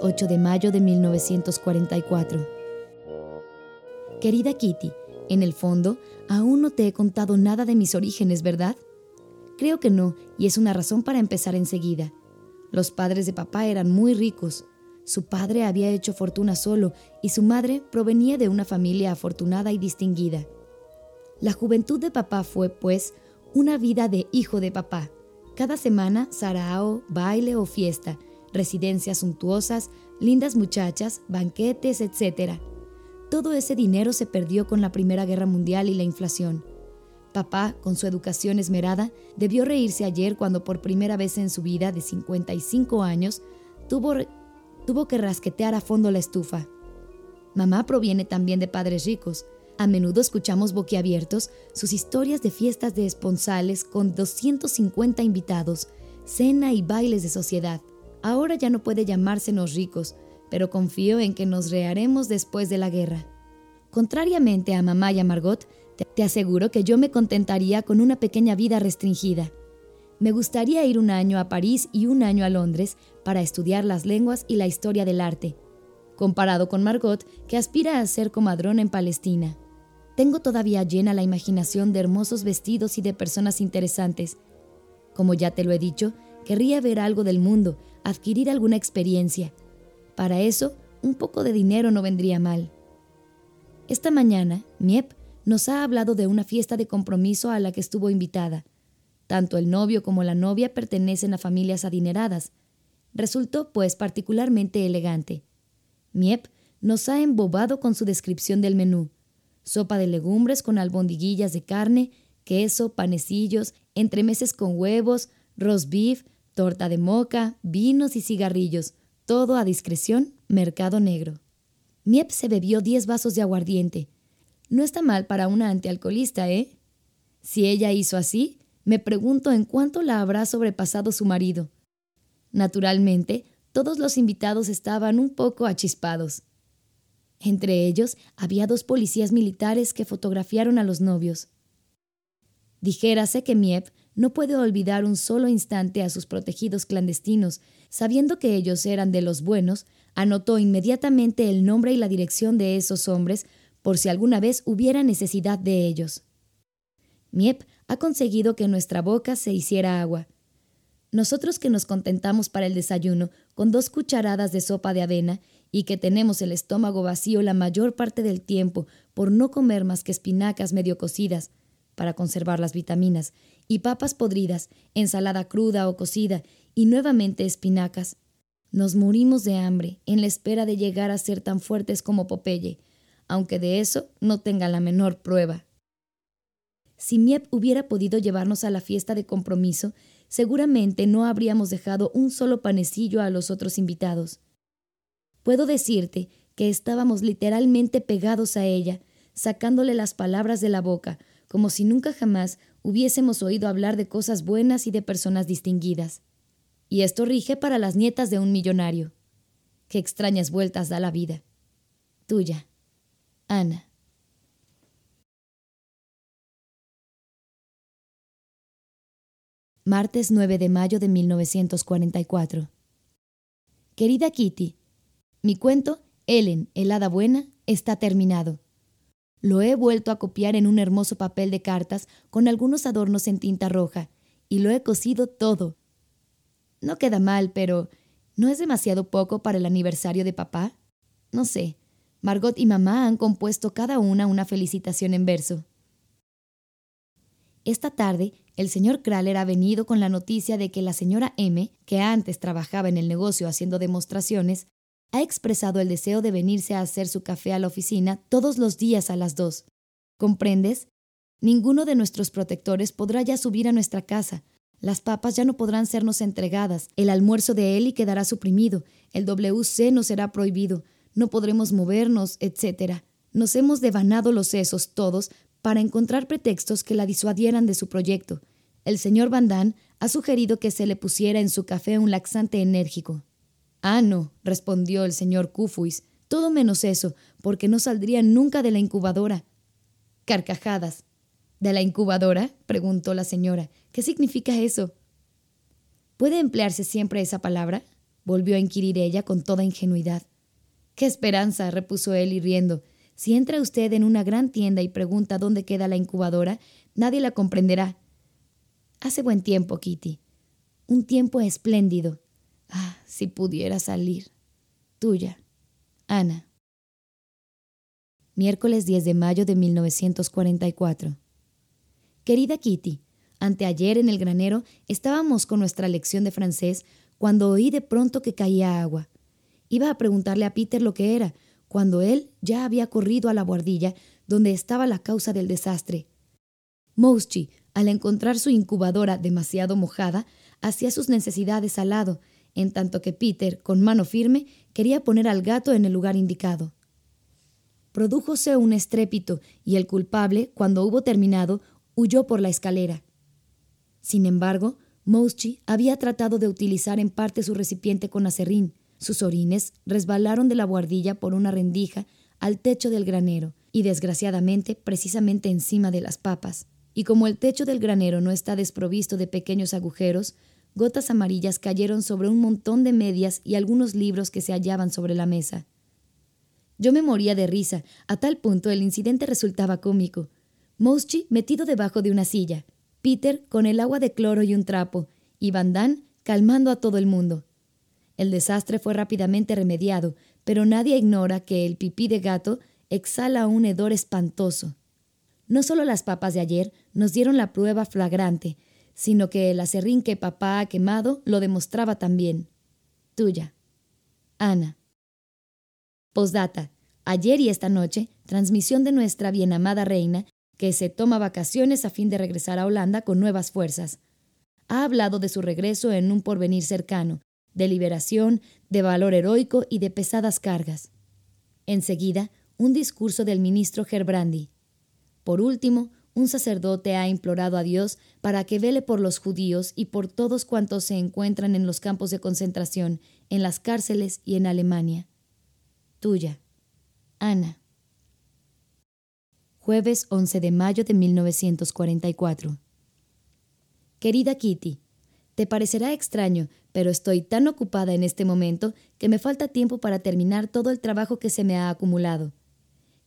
lunes 8 de mayo de 1944. Querida Kitty, en el fondo, aún no te he contado nada de mis orígenes, ¿verdad? Creo que no, y es una razón para empezar enseguida. Los padres de papá eran muy ricos. Su padre había hecho fortuna solo y su madre provenía de una familia afortunada y distinguida. La juventud de papá fue, pues, una vida de hijo de papá. Cada semana, sarao, baile o fiesta, residencias suntuosas, lindas muchachas, banquetes, etc. Todo ese dinero se perdió con la Primera Guerra Mundial y la inflación. Papá, con su educación esmerada, debió reírse ayer cuando por primera vez en su vida de 55 años tuvo, tuvo que rasquetear a fondo la estufa. Mamá proviene también de padres ricos. A menudo escuchamos boquiabiertos sus historias de fiestas de esponsales con 250 invitados, cena y bailes de sociedad. Ahora ya no puede llamársenos ricos, pero confío en que nos reharemos después de la guerra. Contrariamente a mamá y a Margot, te aseguro que yo me contentaría con una pequeña vida restringida. Me gustaría ir un año a París y un año a Londres para estudiar las lenguas y la historia del arte, comparado con Margot, que aspira a ser comadrona en Palestina. Tengo todavía llena la imaginación de hermosos vestidos y de personas interesantes. Como ya te lo he dicho, querría ver algo del mundo, adquirir alguna experiencia. Para eso, un poco de dinero no vendría mal. Esta mañana, Miep nos ha hablado de una fiesta de compromiso a la que estuvo invitada. Tanto el novio como la novia pertenecen a familias adineradas. Resultó, pues, particularmente elegante. Miep nos ha embobado con su descripción del menú. Sopa de legumbres con albondiguillas de carne, queso, panecillos, entremeses con huevos, roast beef, torta de moca, vinos y cigarrillos, todo a discreción, mercado negro. Miep se bebió diez vasos de aguardiente. No está mal para una antialcoholista, ¿eh? Si ella hizo así, me pregunto en cuánto la habrá sobrepasado su marido. Naturalmente, todos los invitados estaban un poco achispados. Entre ellos había dos policías militares que fotografiaron a los novios. Dijérase que Miep no puede olvidar un solo instante a sus protegidos clandestinos, sabiendo que ellos eran de los buenos, anotó inmediatamente el nombre y la dirección de esos hombres por si alguna vez hubiera necesidad de ellos. Miep ha conseguido que nuestra boca se hiciera agua. Nosotros que nos contentamos para el desayuno con dos cucharadas de sopa de avena y que tenemos el estómago vacío la mayor parte del tiempo por no comer más que espinacas medio cocidas, para conservar las vitaminas, y papas podridas, ensalada cruda o cocida, y nuevamente espinacas. Nos morimos de hambre en la espera de llegar a ser tan fuertes como Popeye, aunque de eso no tenga la menor prueba. Si Miep hubiera podido llevarnos a la fiesta de compromiso, seguramente no habríamos dejado un solo panecillo a los otros invitados. Puedo decirte que estábamos literalmente pegados a ella, sacándole las palabras de la boca, como si nunca jamás hubiésemos oído hablar de cosas buenas y de personas distinguidas. Y esto rige para las nietas de un millonario. Qué extrañas vueltas da la vida. Tuya, Ana. Martes 9 de mayo de 1944. Querida Kitty, mi cuento, Ellen, el hada buena, está terminado. Lo he vuelto a copiar en un hermoso papel de cartas con algunos adornos en tinta roja, y lo he cosido todo. No queda mal, pero ¿no es demasiado poco para el aniversario de papá? No sé. Margot y mamá han compuesto cada una una felicitación en verso. Esta tarde, el señor Kraler ha venido con la noticia de que la señora M, que antes trabajaba en el negocio haciendo demostraciones, ha expresado el deseo de venirse a hacer su café a la oficina todos los días a las dos. ¿Comprendes? Ninguno de nuestros protectores podrá ya subir a nuestra casa. Las papas ya no podrán sernos entregadas. El almuerzo de Eli quedará suprimido. El WC no será prohibido. No podremos movernos, etc. Nos hemos devanado los sesos todos para encontrar pretextos que la disuadieran de su proyecto. El señor Van Damme ha sugerido que se le pusiera en su café un laxante enérgico. Ah, no, respondió el señor Cufuis, todo menos eso, porque no saldría nunca de la incubadora. Carcajadas. ¿De la incubadora? preguntó la señora. ¿Qué significa eso? ¿Puede emplearse siempre esa palabra? volvió a inquirir ella con toda ingenuidad. Qué esperanza, repuso él y riendo. Si entra usted en una gran tienda y pregunta dónde queda la incubadora, nadie la comprenderá. Hace buen tiempo, Kitty. Un tiempo espléndido. Ah, si pudiera salir. Tuya, Ana. Miércoles 10 de mayo de 1944. Querida Kitty, anteayer en el granero estábamos con nuestra lección de francés cuando oí de pronto que caía agua. Iba a preguntarle a Peter lo que era, cuando él ya había corrido a la guardilla donde estaba la causa del desastre. Mouschi, al encontrar su incubadora demasiado mojada, hacía sus necesidades al lado, en tanto que Peter, con mano firme, quería poner al gato en el lugar indicado. Prodújose un estrépito y el culpable, cuando hubo terminado, huyó por la escalera. Sin embargo, Mouschi había tratado de utilizar en parte su recipiente con acerrín. Sus orines resbalaron de la buhardilla por una rendija al techo del granero y desgraciadamente precisamente encima de las papas. Y como el techo del granero no está desprovisto de pequeños agujeros, gotas amarillas cayeron sobre un montón de medias y algunos libros que se hallaban sobre la mesa. Yo me moría de risa, a tal punto el incidente resultaba cómico. Mouschi metido debajo de una silla, Peter con el agua de cloro y un trapo, y Van Damme calmando a todo el mundo. El desastre fue rápidamente remediado, pero nadie ignora que el pipí de gato exhala un hedor espantoso. No solo las papas de ayer nos dieron la prueba flagrante, sino que el acerrín que papá ha quemado lo demostraba también. Tuya. Ana. Postdata. Ayer y esta noche, transmisión de nuestra bien amada reina, que se toma vacaciones a fin de regresar a Holanda con nuevas fuerzas. Ha hablado de su regreso en un porvenir cercano, de liberación, de valor heroico y de pesadas cargas. Enseguida, un discurso del ministro Gerbrandi. Por último, un sacerdote ha implorado a Dios para que vele por los judíos y por todos cuantos se encuentran en los campos de concentración, en las cárceles y en Alemania. Tuya, Ana. Jueves 11 de mayo de 1944. Querida Kitty, te parecerá extraño, pero estoy tan ocupada en este momento que me falta tiempo para terminar todo el trabajo que se me ha acumulado.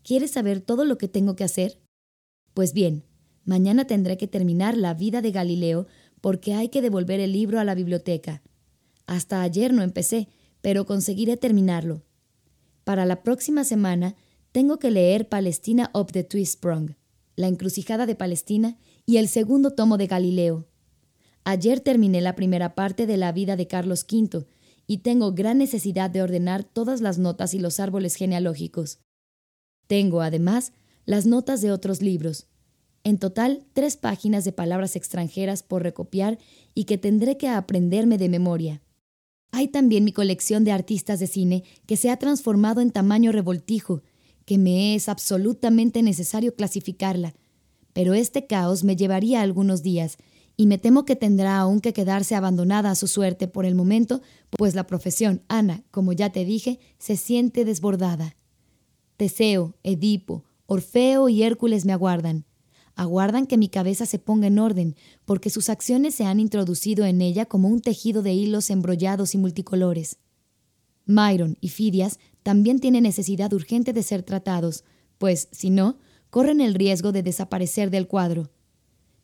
¿Quieres saber todo lo que tengo que hacer? Pues bien, mañana tendré que terminar la vida de Galileo porque hay que devolver el libro a la biblioteca. Hasta ayer no empecé, pero conseguiré terminarlo. Para la próxima semana tengo que leer Palestina of the Twisprung, La encrucijada de Palestina y el segundo tomo de Galileo. Ayer terminé la primera parte de la vida de Carlos V y tengo gran necesidad de ordenar todas las notas y los árboles genealógicos. Tengo, además, las notas de otros libros. En total, tres páginas de palabras extranjeras por recopiar y que tendré que aprenderme de memoria. Hay también mi colección de artistas de cine que se ha transformado en tamaño revoltijo, que me es absolutamente necesario clasificarla. Pero este caos me llevaría algunos días, y me temo que tendrá aún que quedarse abandonada a su suerte por el momento, pues la profesión, Ana, como ya te dije, se siente desbordada. Teseo, Edipo, Orfeo y Hércules me aguardan aguardan que mi cabeza se ponga en orden, porque sus acciones se han introducido en ella como un tejido de hilos embrollados y multicolores. Myron y Fidias también tienen necesidad urgente de ser tratados, pues, si no, corren el riesgo de desaparecer del cuadro.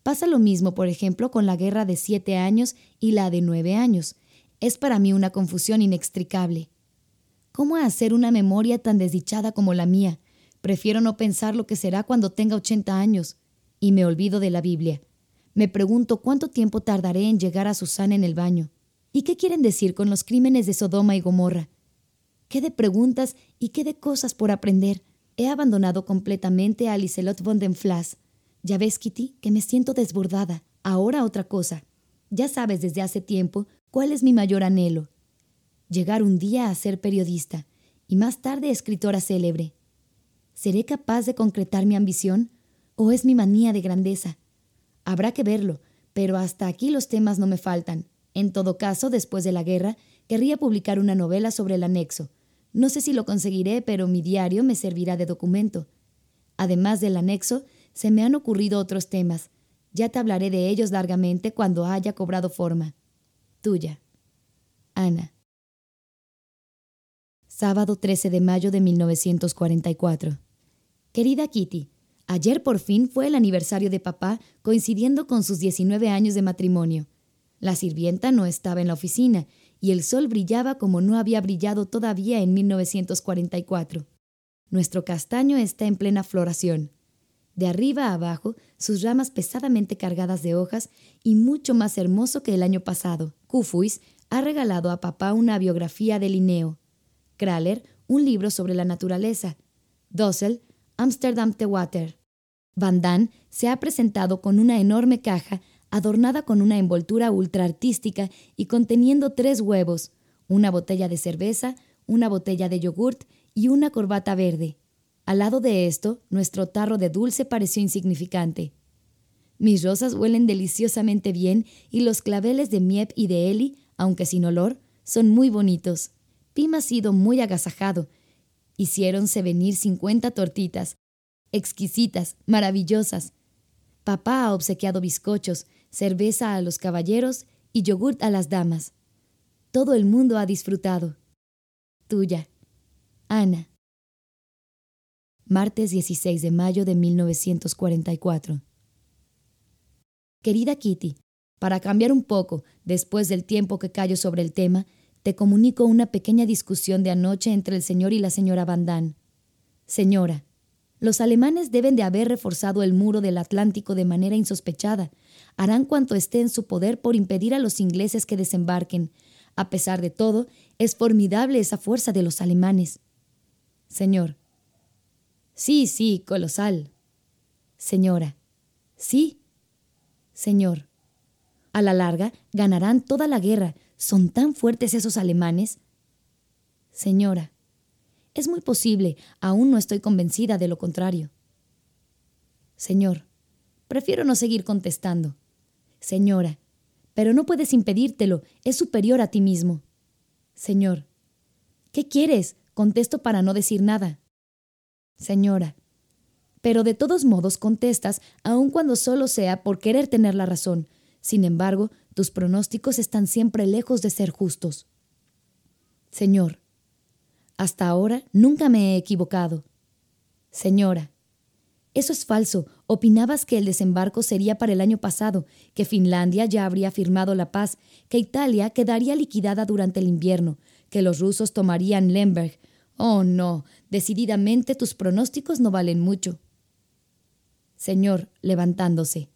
Pasa lo mismo, por ejemplo, con la guerra de siete años y la de nueve años. Es para mí una confusión inextricable. ¿Cómo hacer una memoria tan desdichada como la mía? Prefiero no pensar lo que será cuando tenga ochenta años y me olvido de la Biblia. Me pregunto cuánto tiempo tardaré en llegar a Susana en el baño. ¿Y qué quieren decir con los crímenes de Sodoma y Gomorra? ¿Qué de preguntas y qué de cosas por aprender? He abandonado completamente a Liselot von den Flass. Ya ves, Kitty, que me siento desbordada. Ahora otra cosa. Ya sabes desde hace tiempo cuál es mi mayor anhelo. Llegar un día a ser periodista y más tarde escritora célebre. ¿Seré capaz de concretar mi ambición? ¿O es mi manía de grandeza? Habrá que verlo, pero hasta aquí los temas no me faltan. En todo caso, después de la guerra, querría publicar una novela sobre el anexo. No sé si lo conseguiré, pero mi diario me servirá de documento. Además del anexo, se me han ocurrido otros temas. Ya te hablaré de ellos largamente cuando haya cobrado forma. Tuya. Ana. Sábado 13 de mayo de 1944. Querida Kitty, ayer por fin fue el aniversario de papá coincidiendo con sus 19 años de matrimonio. La sirvienta no estaba en la oficina y el sol brillaba como no había brillado todavía en 1944. Nuestro castaño está en plena floración. De arriba a abajo, sus ramas pesadamente cargadas de hojas y mucho más hermoso que el año pasado. Kufuis ha regalado a papá una biografía de Linneo. Kraler, un libro sobre la naturaleza. Dossel, Amsterdam the Water. Van Damme se ha presentado con una enorme caja adornada con una envoltura ultra artística y conteniendo tres huevos, una botella de cerveza, una botella de yogurt y una corbata verde. Al lado de esto, nuestro tarro de dulce pareció insignificante. Mis rosas huelen deliciosamente bien y los claveles de Miep y de Eli, aunque sin olor, son muy bonitos. Pim ha sido muy agasajado. Hiciéronse venir cincuenta tortitas, exquisitas, maravillosas. Papá ha obsequiado bizcochos, cerveza a los caballeros y yogurt a las damas. Todo el mundo ha disfrutado. Tuya, Ana. Martes 16 de mayo de 1944. Querida Kitty, para cambiar un poco, después del tiempo que callo sobre el tema, te comunico una pequeña discusión de anoche entre el señor y la señora Van. Señora, los alemanes deben de haber reforzado el muro del Atlántico de manera insospechada. Harán cuanto esté en su poder por impedir a los ingleses que desembarquen. A pesar de todo, es formidable esa fuerza de los alemanes. Señor. Sí, sí, colosal. Señora. Sí. Señor. A la larga, ganarán toda la guerra. Son tan fuertes esos alemanes. Señora. Es muy posible, aún no estoy convencida de lo contrario. Señor, prefiero no seguir contestando. Señora, pero no puedes impedírtelo, es superior a ti mismo. Señor, ¿qué quieres? Contesto para no decir nada. Señora, pero de todos modos contestas, aun cuando solo sea por querer tener la razón. Sin embargo, tus pronósticos están siempre lejos de ser justos. Señor, hasta ahora nunca me he equivocado. Señora, eso es falso. Opinabas que el desembarco sería para el año pasado, que Finlandia ya habría firmado la paz, que Italia quedaría liquidada durante el invierno, que los rusos tomarían Lemberg. Oh, no, decididamente tus pronósticos no valen mucho. Señor, levantándose.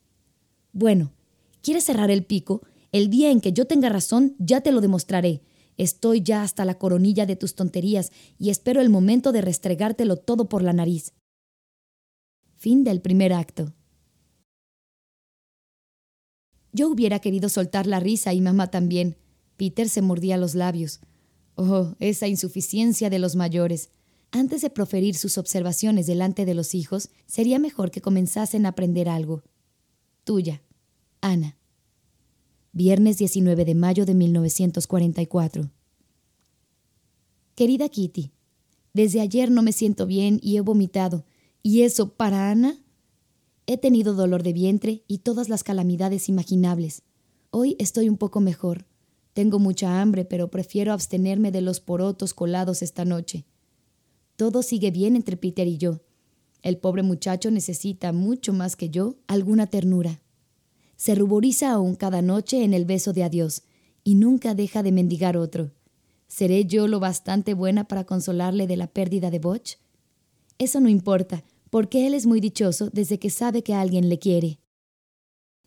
Bueno, ¿quieres cerrar el pico? El día en que yo tenga razón, ya te lo demostraré. Estoy ya hasta la coronilla de tus tonterías y espero el momento de restregártelo todo por la nariz. Fin del primer acto. Yo hubiera querido soltar la risa y mamá también. Peter se mordía los labios. Oh, esa insuficiencia de los mayores. Antes de proferir sus observaciones delante de los hijos, sería mejor que comenzasen a aprender algo. Tuya, Ana. Viernes 19 de mayo de 1944. Querida Kitty, desde ayer no me siento bien y he vomitado. ¿Y eso para Ana? He tenido dolor de vientre y todas las calamidades imaginables. Hoy estoy un poco mejor. Tengo mucha hambre, pero prefiero abstenerme de los porotos colados esta noche. Todo sigue bien entre Peter y yo. El pobre muchacho necesita mucho más que yo alguna ternura se ruboriza aún cada noche en el beso de adiós y nunca deja de mendigar otro. ¿Seré yo lo bastante buena para consolarle de la pérdida de Botch? Eso no importa, porque él es muy dichoso desde que sabe que alguien le quiere.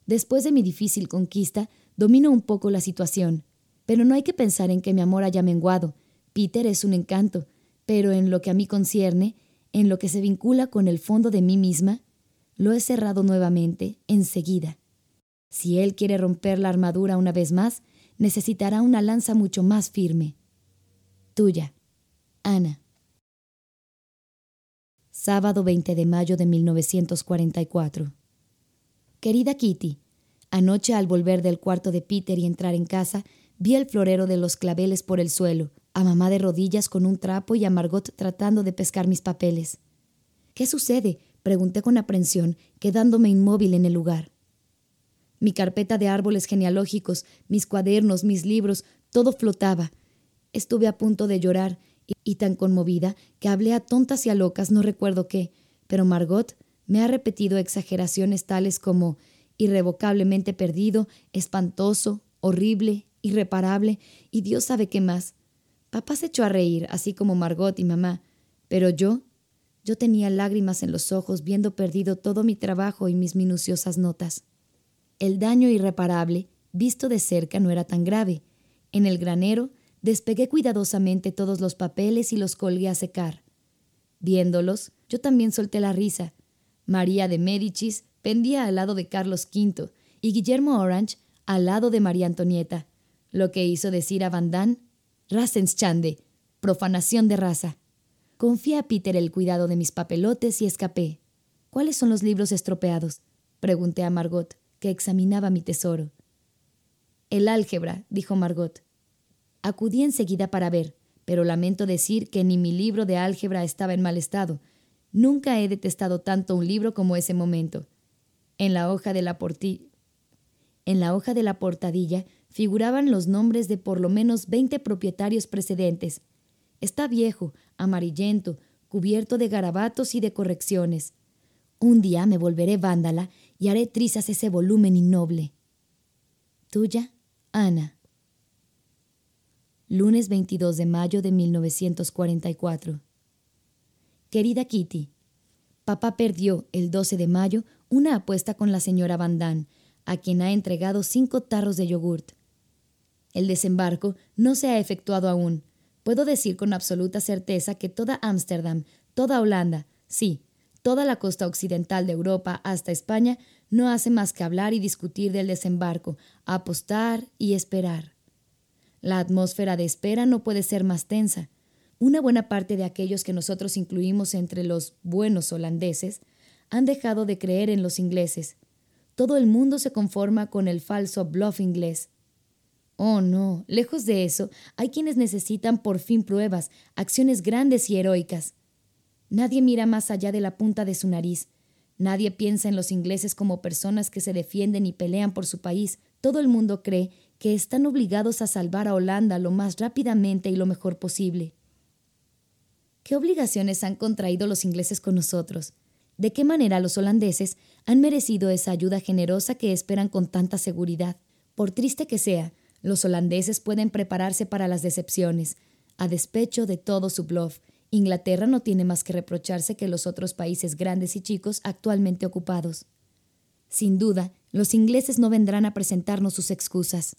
Después de mi difícil conquista, domino un poco la situación, pero no hay que pensar en que mi amor haya menguado. Peter es un encanto, pero en lo que a mí concierne, en lo que se vincula con el fondo de mí misma, lo he cerrado nuevamente, enseguida. Si él quiere romper la armadura una vez más, necesitará una lanza mucho más firme. Tuya, Ana. Sábado 20 de mayo de 1944. Querida Kitty, anoche al volver del cuarto de Peter y entrar en casa, vi el florero de los claveles por el suelo, a mamá de rodillas con un trapo y a Margot tratando de pescar mis papeles. ¿Qué sucede? pregunté con aprensión, quedándome inmóvil en el lugar. Mi carpeta de árboles genealógicos, mis cuadernos, mis libros, todo flotaba. Estuve a punto de llorar y tan conmovida que hablé a tontas y a locas no recuerdo qué, pero Margot me ha repetido exageraciones tales como irrevocablemente perdido, espantoso, horrible, irreparable y Dios sabe qué más. Papá se echó a reír, así como Margot y mamá, pero yo, yo tenía lágrimas en los ojos viendo perdido todo mi trabajo y mis minuciosas notas. El daño irreparable, visto de cerca, no era tan grave. En el granero despegué cuidadosamente todos los papeles y los colgué a secar. Viéndolos, yo también solté la risa. María de Médicis pendía al lado de Carlos V y Guillermo Orange al lado de María Antonieta, lo que hizo decir a Van Damme, Rasenschande, profanación de raza. Confié a Peter el cuidado de mis papelotes y escapé. ¿Cuáles son los libros estropeados? Pregunté a Margot, que examinaba mi tesoro. El álgebra, dijo Margot. Acudí enseguida para ver, pero lamento decir que ni mi libro de álgebra estaba en mal estado. Nunca he detestado tanto un libro como ese momento. En la hoja de la en la hoja de la portadilla figuraban los nombres de por lo menos veinte propietarios precedentes. Está viejo, amarillento, cubierto de garabatos y de correcciones. Un día me volveré vándala y haré trizas ese volumen innoble. Tuya, Ana. Lunes 22 de mayo de 1944. Querida Kitty, papá perdió el 12 de mayo una apuesta con la señora Van Damme, a quien ha entregado cinco tarros de yogurt. El desembarco no se ha efectuado aún. Puedo decir con absoluta certeza que toda Ámsterdam, toda Holanda, sí, toda la costa occidental de Europa hasta España no hace más que hablar y discutir del desembarco, apostar y esperar. La atmósfera de espera no puede ser más tensa. Una buena parte de aquellos que nosotros incluimos entre los buenos holandeses han dejado de creer en los ingleses. Todo el mundo se conforma con el falso bluff inglés. Oh, no, lejos de eso, hay quienes necesitan por fin pruebas, acciones grandes y heroicas. Nadie mira más allá de la punta de su nariz. Nadie piensa en los ingleses como personas que se defienden y pelean por su país. Todo el mundo cree que están obligados a salvar a Holanda lo más rápidamente y lo mejor posible. ¿Qué obligaciones han contraído los ingleses con nosotros? de qué manera los holandeses han merecido esa ayuda generosa que esperan con tanta seguridad. Por triste que sea, los holandeses pueden prepararse para las decepciones. A despecho de todo su bluff, Inglaterra no tiene más que reprocharse que los otros países grandes y chicos actualmente ocupados. Sin duda, los ingleses no vendrán a presentarnos sus excusas.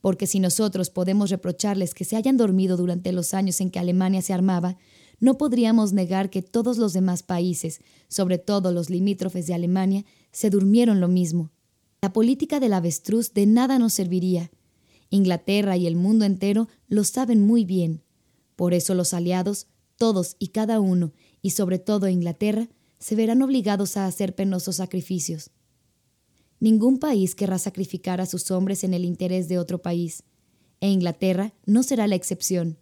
Porque si nosotros podemos reprocharles que se hayan dormido durante los años en que Alemania se armaba, no podríamos negar que todos los demás países, sobre todo los limítrofes de Alemania, se durmieron lo mismo. La política del avestruz de nada nos serviría. Inglaterra y el mundo entero lo saben muy bien. Por eso los aliados, todos y cada uno, y sobre todo Inglaterra, se verán obligados a hacer penosos sacrificios. Ningún país querrá sacrificar a sus hombres en el interés de otro país, e Inglaterra no será la excepción.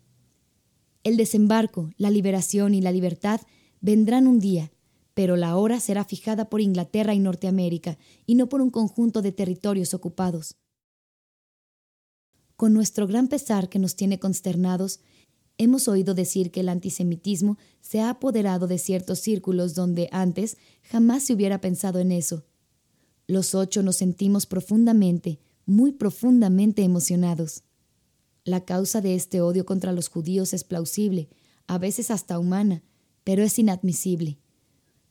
El desembarco, la liberación y la libertad vendrán un día, pero la hora será fijada por Inglaterra y Norteamérica, y no por un conjunto de territorios ocupados. Con nuestro gran pesar que nos tiene consternados, hemos oído decir que el antisemitismo se ha apoderado de ciertos círculos donde antes jamás se hubiera pensado en eso. Los ocho nos sentimos profundamente, muy profundamente emocionados. La causa de este odio contra los judíos es plausible, a veces hasta humana, pero es inadmisible.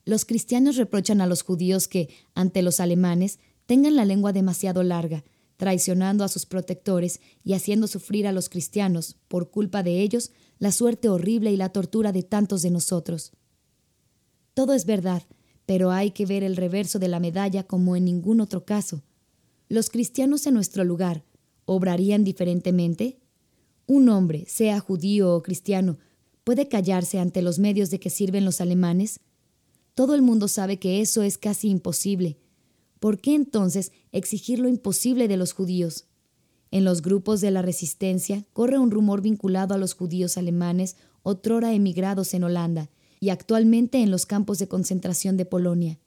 Los cristianos reprochan a los judíos que, ante los alemanes, tengan la lengua demasiado larga, traicionando a sus protectores y haciendo sufrir a los cristianos, por culpa de ellos, la suerte horrible y la tortura de tantos de nosotros. Todo es verdad, pero hay que ver el reverso de la medalla como en ningún otro caso. Los cristianos en nuestro lugar, ¿obrarían diferentemente? un hombre, sea judío o cristiano, puede callarse ante los medios de que sirven los alemanes? Todo el mundo sabe que eso es casi imposible. ¿Por qué entonces exigir lo imposible de los judíos? En los grupos de la resistencia corre un rumor vinculado a los judíos alemanes otrora emigrados en Holanda y actualmente en los campos de concentración de Polonia.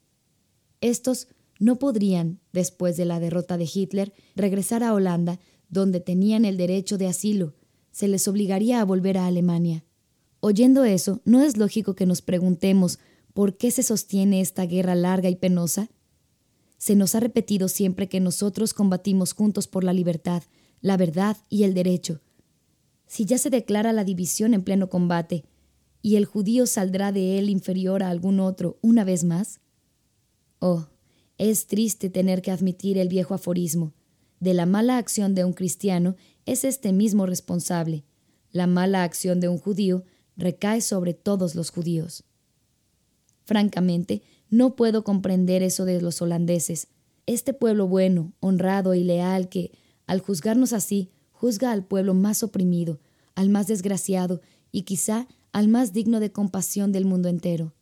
Estos no podrían, después de la derrota de Hitler, regresar a Holanda, donde tenían el derecho de asilo, se les obligaría a volver a Alemania. Oyendo eso, ¿no es lógico que nos preguntemos por qué se sostiene esta guerra larga y penosa? Se nos ha repetido siempre que nosotros combatimos juntos por la libertad, la verdad y el derecho. Si ya se declara la división en pleno combate, ¿y el judío saldrá de él inferior a algún otro una vez más? Oh, es triste tener que admitir el viejo aforismo. De la mala acción de un cristiano es este mismo responsable. La mala acción de un judío recae sobre todos los judíos. Francamente, no puedo comprender eso de los holandeses. Este pueblo bueno, honrado y leal que, al juzgarnos así, juzga al pueblo más oprimido, al más desgraciado y quizá al más digno de compasión del mundo entero.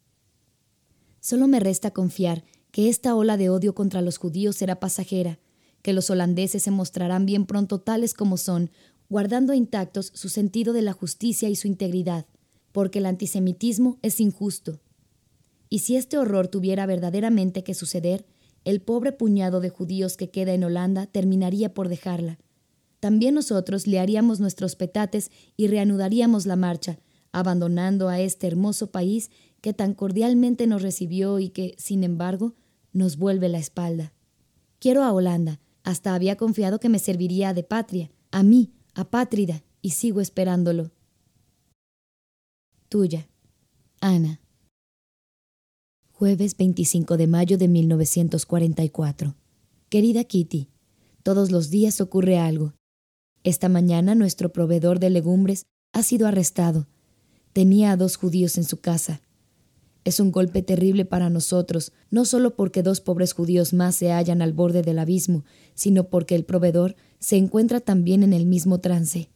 Solo me resta confiar que esta ola de odio contra los judíos será pasajera, que los holandeses se mostrarán bien pronto tales como son, guardando intactos su sentido de la justicia y su integridad, porque el antisemitismo es injusto. Y si este horror tuviera verdaderamente que suceder, el pobre puñado de judíos que queda en Holanda terminaría por dejarla. También nosotros le haríamos nuestros petates y reanudaríamos la marcha, abandonando a este hermoso país que tan cordialmente nos recibió y que, sin embargo, nos vuelve la espalda. Quiero a Holanda, hasta había confiado que me serviría de patria, a mí, apátrida, y sigo esperándolo. Tuya, Ana. Jueves 25 de mayo de 1944. Querida Kitty, todos los días ocurre algo. Esta mañana nuestro proveedor de legumbres ha sido arrestado. Tenía a dos judíos en su casa. Es un golpe terrible para nosotros, no solo porque dos pobres judíos más se hallan al borde del abismo, sino porque el proveedor se encuentra también en el mismo trance.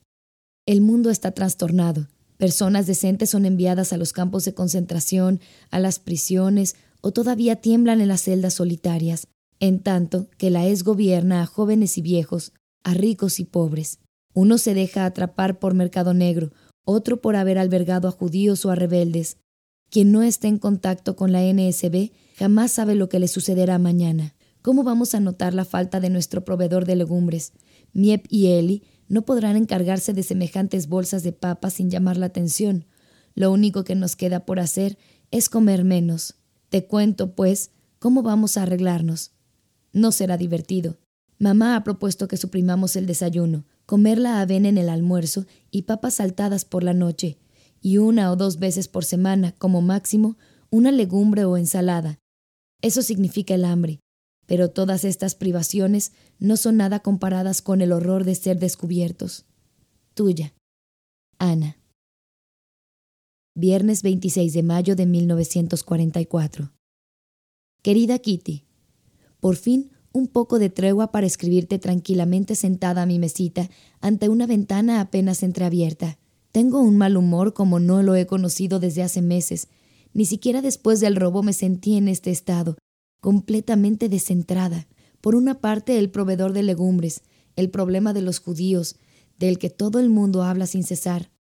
El mundo está trastornado. Personas decentes son enviadas a los campos de concentración, a las prisiones, o todavía tiemblan en las celdas solitarias, en tanto que la es gobierna a jóvenes y viejos, a ricos y pobres. Uno se deja atrapar por mercado negro, otro por haber albergado a judíos o a rebeldes, quien no esté en contacto con la NSB jamás sabe lo que le sucederá mañana. ¿Cómo vamos a notar la falta de nuestro proveedor de legumbres? Miep y Eli no podrán encargarse de semejantes bolsas de papas sin llamar la atención. Lo único que nos queda por hacer es comer menos. Te cuento, pues, cómo vamos a arreglarnos. No será divertido. Mamá ha propuesto que suprimamos el desayuno, comer la avena en el almuerzo y papas saltadas por la noche, y una o dos veces por semana, como máximo, una legumbre o ensalada. Eso significa el hambre, pero todas estas privaciones no son nada comparadas con el horror de ser descubiertos. Tuya, Ana. Viernes 26 de mayo de 1944. Querida Kitty, por fin un poco de tregua para escribirte tranquilamente sentada a mi mesita ante una ventana apenas entreabierta. Tengo un mal humor como no lo he conocido desde hace meses. Ni siquiera después del robo me sentí en este estado, completamente descentrada. Por una parte, el proveedor de legumbres, el problema de los judíos, del que todo el mundo habla sin cesar,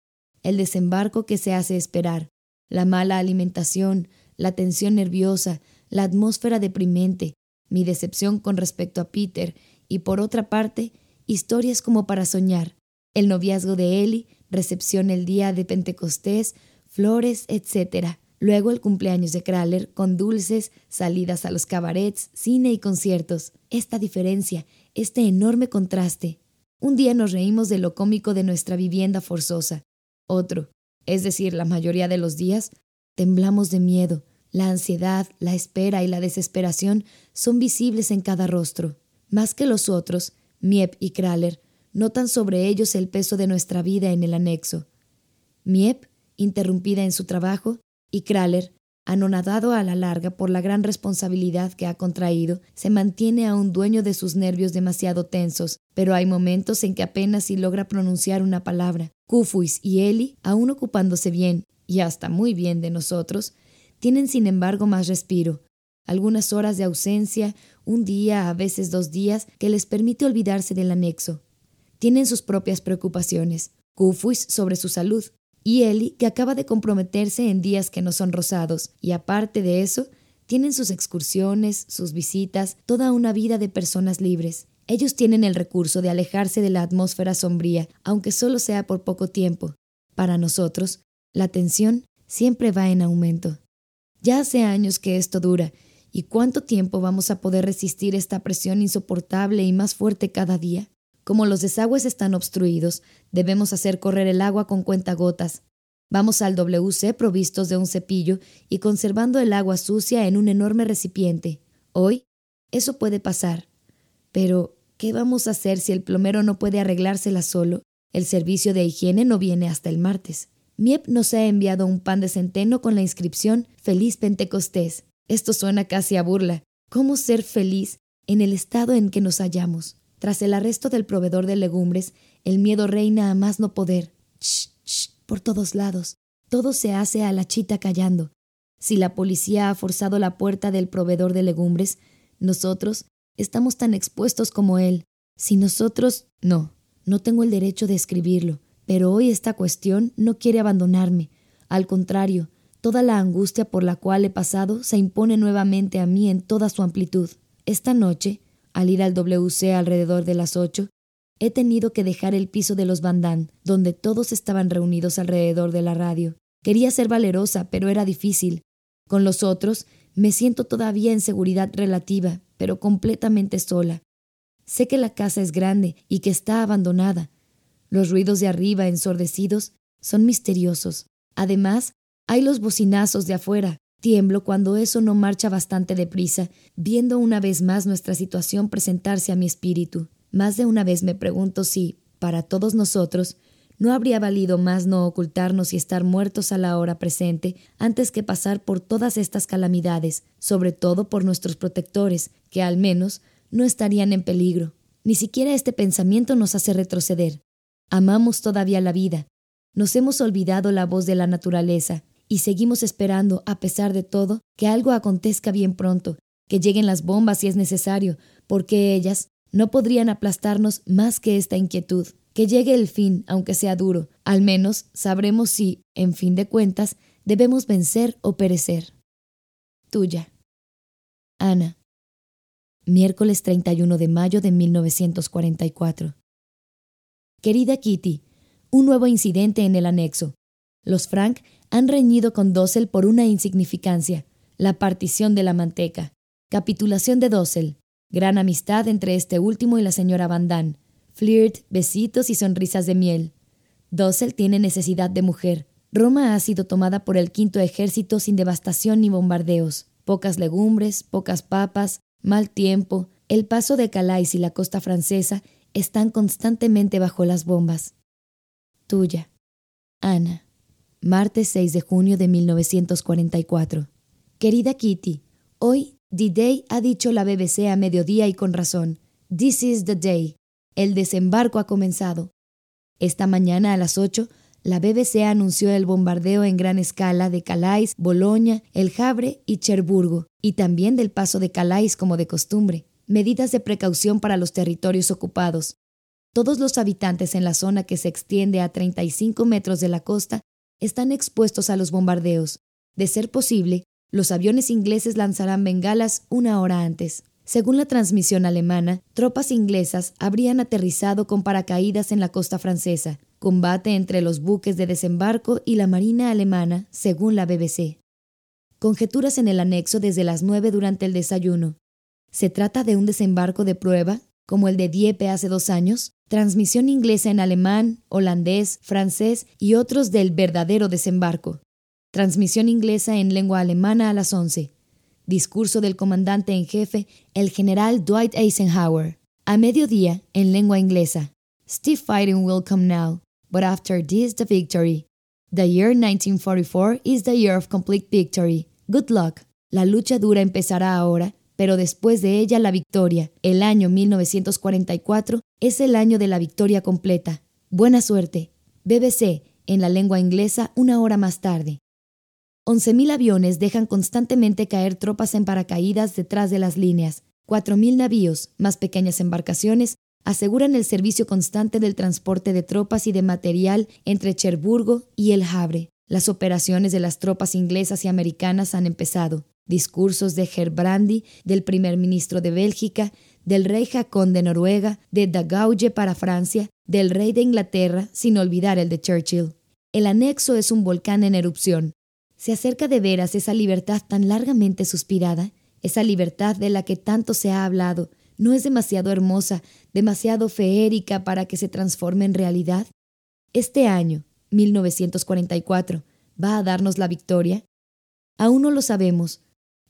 el desembarco que se hace esperar, la mala alimentación, la tensión nerviosa, la atmósfera deprimente, mi decepción con respecto a Peter, y por otra parte, historias como para soñar, el noviazgo de Ellie, recepción el día de Pentecostés, flores, etc. Luego el cumpleaños de Kraler con dulces, salidas a los cabarets, cine y conciertos. Esta diferencia, este enorme contraste. Un día nos reímos de lo cómico de nuestra vivienda forzosa. Otro, es decir, la mayoría de los días, temblamos de miedo. La ansiedad, la espera y la desesperación son visibles en cada rostro. Más que los otros, Miep y Kraler notan sobre ellos el peso de nuestra vida en el anexo. Miep, interrumpida en su trabajo, y Kraler, anonadado a la larga por la gran responsabilidad que ha contraído, se mantiene aún dueño de sus nervios demasiado tensos, pero hay momentos en que apenas si logra pronunciar una palabra. Kufuis y Eli, aún ocupándose bien, y hasta muy bien de nosotros, tienen sin embargo más respiro, algunas horas de ausencia, un día, a veces dos días, que les permite olvidarse del anexo tienen sus propias preocupaciones. Kufuis sobre su salud y Eli, que acaba de comprometerse en días que no son rosados, y aparte de eso, tienen sus excursiones, sus visitas, toda una vida de personas libres. Ellos tienen el recurso de alejarse de la atmósfera sombría, aunque solo sea por poco tiempo. Para nosotros, la tensión siempre va en aumento. Ya hace años que esto dura, ¿y cuánto tiempo vamos a poder resistir esta presión insoportable y más fuerte cada día? Como los desagües están obstruidos, debemos hacer correr el agua con cuentagotas. Vamos al WC provistos de un cepillo y conservando el agua sucia en un enorme recipiente. Hoy, eso puede pasar. Pero, ¿qué vamos a hacer si el plomero no puede arreglársela solo? El servicio de higiene no viene hasta el martes. Miep nos ha enviado un pan de centeno con la inscripción Feliz Pentecostés. Esto suena casi a burla. ¿Cómo ser feliz en el estado en que nos hallamos? Tras el arresto del proveedor de legumbres, el miedo reina a más no poder. Shh, shh, por todos lados. Todo se hace a la chita callando. Si la policía ha forzado la puerta del proveedor de legumbres, nosotros estamos tan expuestos como él. Si nosotros... No, no tengo el derecho de escribirlo, pero hoy esta cuestión no quiere abandonarme. Al contrario, toda la angustia por la cual he pasado se impone nuevamente a mí en toda su amplitud. Esta noche al ir al WC alrededor de las ocho, he tenido que dejar el piso de los Bandán, donde todos estaban reunidos alrededor de la radio. Quería ser valerosa, pero era difícil. Con los otros, me siento todavía en seguridad relativa, pero completamente sola. Sé que la casa es grande y que está abandonada. Los ruidos de arriba, ensordecidos, son misteriosos. Además, hay los bocinazos de afuera, Tiemblo cuando eso no marcha bastante deprisa, viendo una vez más nuestra situación presentarse a mi espíritu. Más de una vez me pregunto si, para todos nosotros, no habría valido más no ocultarnos y estar muertos a la hora presente antes que pasar por todas estas calamidades, sobre todo por nuestros protectores, que al menos no estarían en peligro. Ni siquiera este pensamiento nos hace retroceder. Amamos todavía la vida. Nos hemos olvidado la voz de la naturaleza, y seguimos esperando, a pesar de todo, que algo acontezca bien pronto, que lleguen las bombas si es necesario, porque ellas no podrían aplastarnos más que esta inquietud. Que llegue el fin, aunque sea duro, al menos sabremos si, en fin de cuentas, debemos vencer o perecer. Tuya. Ana. Miércoles 31 de mayo de 1944. Querida Kitty, un nuevo incidente en el anexo. Los Frank han reñido con Dossel por una insignificancia, la partición de la manteca. Capitulación de Dossel. Gran amistad entre este último y la señora Van Damme. Flirt, besitos y sonrisas de miel. Dossel tiene necesidad de mujer. Roma ha sido tomada por el quinto ejército sin devastación ni bombardeos. Pocas legumbres, pocas papas, mal tiempo. El paso de Calais y la costa francesa están constantemente bajo las bombas. Tuya, Ana martes 6 de junio de 1944. Querida Kitty, hoy D-Day ha dicho la BBC a mediodía y con razón. This is the day. El desembarco ha comenzado. Esta mañana a las 8, la BBC anunció el bombardeo en gran escala de Calais, Boloña, El Havre y Cherburgo, y también del paso de Calais como de costumbre. Medidas de precaución para los territorios ocupados. Todos los habitantes en la zona que se extiende a 35 metros de la costa están expuestos a los bombardeos. De ser posible, los aviones ingleses lanzarán bengalas una hora antes. Según la transmisión alemana, tropas inglesas habrían aterrizado con paracaídas en la costa francesa. Combate entre los buques de desembarco y la marina alemana, según la BBC. Conjeturas en el anexo desde las nueve durante el desayuno. ¿Se trata de un desembarco de prueba, como el de Dieppe hace dos años? Transmisión inglesa en alemán, holandés, francés y otros del verdadero desembarco. Transmisión inglesa en lengua alemana a las 11. Discurso del comandante en jefe, el general Dwight Eisenhower. A mediodía, en lengua inglesa. Stiff fighting will come now, but after this the victory. The year 1944 is the year of complete victory. Good luck. La lucha dura empezará ahora pero después de ella la victoria. El año 1944 es el año de la victoria completa. Buena suerte. BBC, en la lengua inglesa, una hora más tarde. 11.000 aviones dejan constantemente caer tropas en paracaídas detrás de las líneas. 4.000 navíos, más pequeñas embarcaciones, aseguran el servicio constante del transporte de tropas y de material entre Cherburgo y El Havre. Las operaciones de las tropas inglesas y americanas han empezado. Discursos de Gerbrandy, del primer ministro de Bélgica, del rey Jacón de Noruega, de Gaulle para Francia, del rey de Inglaterra, sin olvidar el de Churchill. El anexo es un volcán en erupción. Se acerca de veras esa libertad tan largamente suspirada, esa libertad de la que tanto se ha hablado, ¿no es demasiado hermosa, demasiado feérica para que se transforme en realidad? Este año, 1944, ¿va a darnos la victoria? Aún no lo sabemos,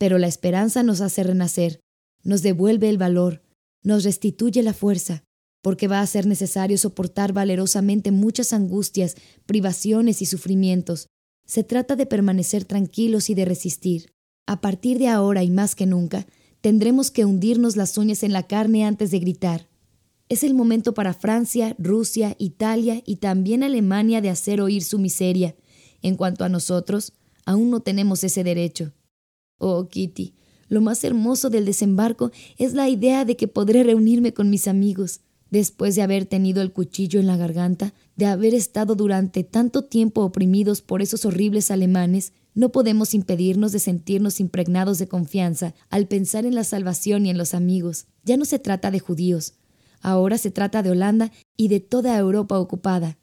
pero la esperanza nos hace renacer, nos devuelve el valor, nos restituye la fuerza, porque va a ser necesario soportar valerosamente muchas angustias, privaciones y sufrimientos. Se trata de permanecer tranquilos y de resistir. A partir de ahora y más que nunca, tendremos que hundirnos las uñas en la carne antes de gritar. Es el momento para Francia, Rusia, Italia y también Alemania de hacer oír su miseria. En cuanto a nosotros, aún no tenemos ese derecho. Oh, Kitty, lo más hermoso del desembarco es la idea de que podré reunirme con mis amigos. Después de haber tenido el cuchillo en la garganta, de haber estado durante tanto tiempo oprimidos por esos horribles alemanes, no podemos impedirnos de sentirnos impregnados de confianza al pensar en la salvación y en los amigos. Ya no se trata de judíos, ahora se trata de Holanda y de toda Europa ocupada.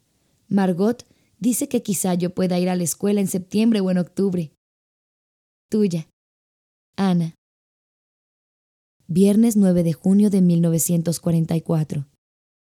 Margot dice que quizá yo pueda ir a la escuela en septiembre o en octubre. Tuya, Ana. Viernes 9 de junio de 1944.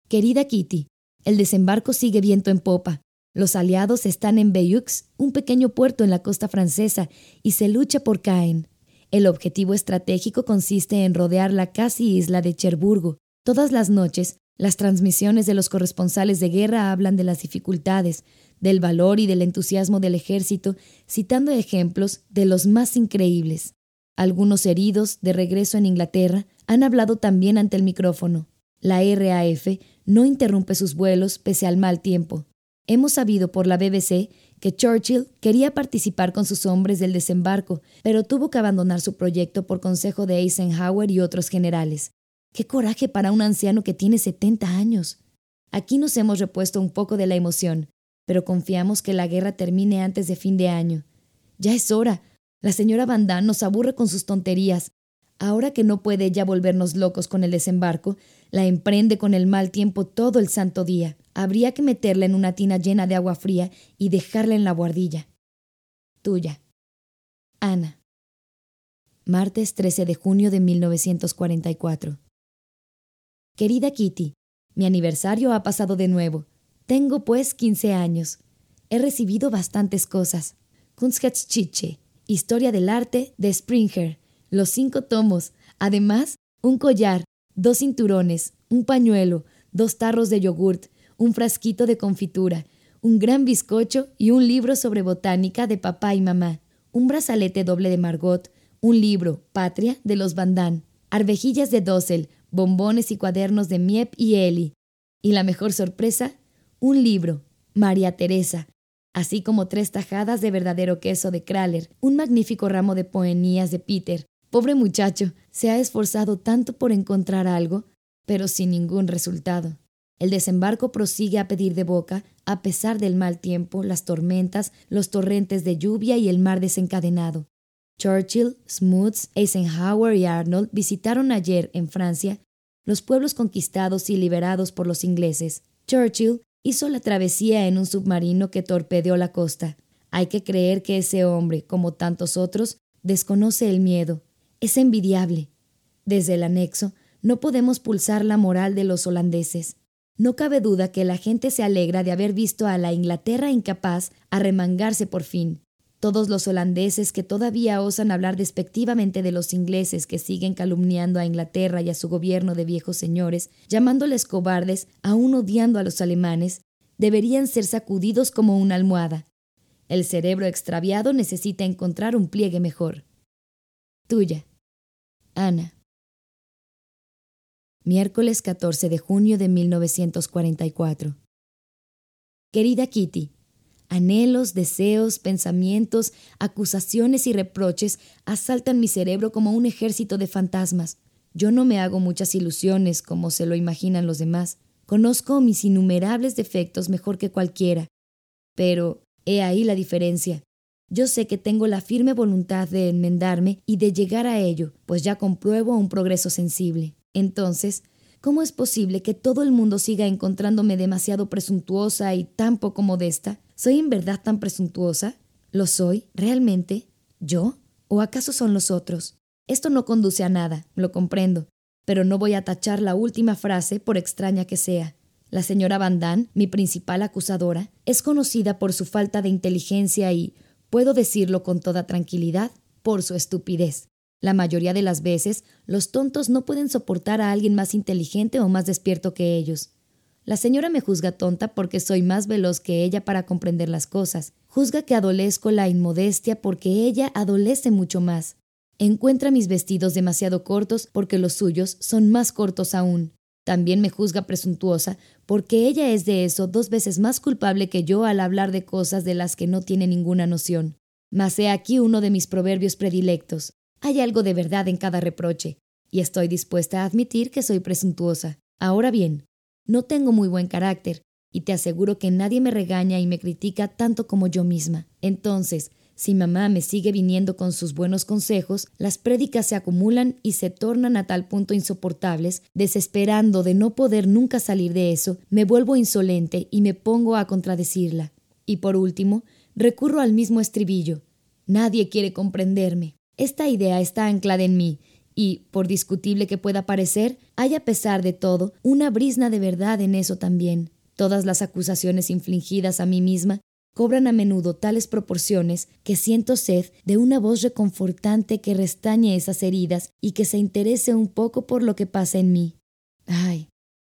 Querida Kitty, el desembarco sigue viento en popa. Los aliados están en Bayeux, un pequeño puerto en la costa francesa, y se lucha por Caen. El objetivo estratégico consiste en rodear la casi isla de Cherburgo. Todas las noches, las transmisiones de los corresponsales de guerra hablan de las dificultades, del valor y del entusiasmo del ejército, citando ejemplos de los más increíbles. Algunos heridos, de regreso en Inglaterra, han hablado también ante el micrófono. La RAF no interrumpe sus vuelos pese al mal tiempo. Hemos sabido por la BBC que Churchill quería participar con sus hombres del desembarco, pero tuvo que abandonar su proyecto por consejo de Eisenhower y otros generales. ¡Qué coraje para un anciano que tiene 70 años! Aquí nos hemos repuesto un poco de la emoción, pero confiamos que la guerra termine antes de fin de año. Ya es hora, la señora Van nos aburre con sus tonterías. Ahora que no puede ya volvernos locos con el desembarco, la emprende con el mal tiempo todo el santo día. Habría que meterla en una tina llena de agua fría y dejarla en la guardilla. Tuya. Ana. Martes 13 de junio de 1944. Querida Kitty, mi aniversario ha pasado de nuevo. Tengo pues 15 años. He recibido bastantes cosas. Kunstgeschichte, Historia del Arte de Springer, los cinco tomos, además un collar, dos cinturones, un pañuelo, dos tarros de yogurt, un frasquito de confitura, un gran bizcocho y un libro sobre botánica de papá y mamá, un brazalete doble de Margot, un libro, Patria, de los Bandán, arvejillas de Dossel, bombones y cuadernos de Miep y Eli. Y la mejor sorpresa, un libro, María Teresa, así como tres tajadas de verdadero queso de Kraler, un magnífico ramo de poenías de Peter. Pobre muchacho, se ha esforzado tanto por encontrar algo, pero sin ningún resultado. El desembarco prosigue a pedir de boca, a pesar del mal tiempo, las tormentas, los torrentes de lluvia y el mar desencadenado. Churchill, Smuts, Eisenhower y Arnold visitaron ayer, en Francia, los pueblos conquistados y liberados por los ingleses. Churchill hizo la travesía en un submarino que torpedeó la costa. Hay que creer que ese hombre, como tantos otros, desconoce el miedo. Es envidiable. Desde el anexo, no podemos pulsar la moral de los holandeses. No cabe duda que la gente se alegra de haber visto a la Inglaterra incapaz arremangarse por fin. Todos los holandeses que todavía osan hablar despectivamente de los ingleses que siguen calumniando a Inglaterra y a su gobierno de viejos señores, llamándoles cobardes, aún odiando a los alemanes, deberían ser sacudidos como una almohada. El cerebro extraviado necesita encontrar un pliegue mejor. Tuya. Ana. Miércoles 14 de junio de 1944. Querida Kitty, Anhelos, deseos, pensamientos, acusaciones y reproches asaltan mi cerebro como un ejército de fantasmas. Yo no me hago muchas ilusiones como se lo imaginan los demás. Conozco mis innumerables defectos mejor que cualquiera. Pero he ahí la diferencia. yo sé que tengo la firme voluntad de enmendarme y de llegar a ello, pues ya compruebo un progreso sensible. Entonces, ¿cómo es posible que todo el mundo siga encontrándome demasiado presuntuosa y tan poco modesta? ¿Soy en verdad tan presuntuosa? ¿Lo soy? ¿Realmente? ¿Yo? ¿O acaso son los otros? Esto no conduce a nada, lo comprendo, pero no voy a tachar la última frase por extraña que sea. La señora Van Damme, mi principal acusadora, es conocida por su falta de inteligencia y, puedo decirlo con toda tranquilidad, por su estupidez. La mayoría de las veces, los tontos no pueden soportar a alguien más inteligente o más despierto que ellos. La señora me juzga tonta porque soy más veloz que ella para comprender las cosas. Juzga que adolezco la inmodestia porque ella adolece mucho más. Encuentra mis vestidos demasiado cortos porque los suyos son más cortos aún. También me juzga presuntuosa porque ella es de eso dos veces más culpable que yo al hablar de cosas de las que no tiene ninguna noción. Mas he aquí uno de mis proverbios predilectos. Hay algo de verdad en cada reproche, y estoy dispuesta a admitir que soy presuntuosa. Ahora bien, no tengo muy buen carácter, y te aseguro que nadie me regaña y me critica tanto como yo misma. Entonces, si mamá me sigue viniendo con sus buenos consejos, las prédicas se acumulan y se tornan a tal punto insoportables, desesperando de no poder nunca salir de eso, me vuelvo insolente y me pongo a contradecirla. Y por último, recurro al mismo estribillo. Nadie quiere comprenderme. Esta idea está anclada en mí, y, por discutible que pueda parecer, hay a pesar de todo una brisna de verdad en eso también. Todas las acusaciones infligidas a mí misma cobran a menudo tales proporciones que siento sed de una voz reconfortante que restañe esas heridas y que se interese un poco por lo que pasa en mí. Ay,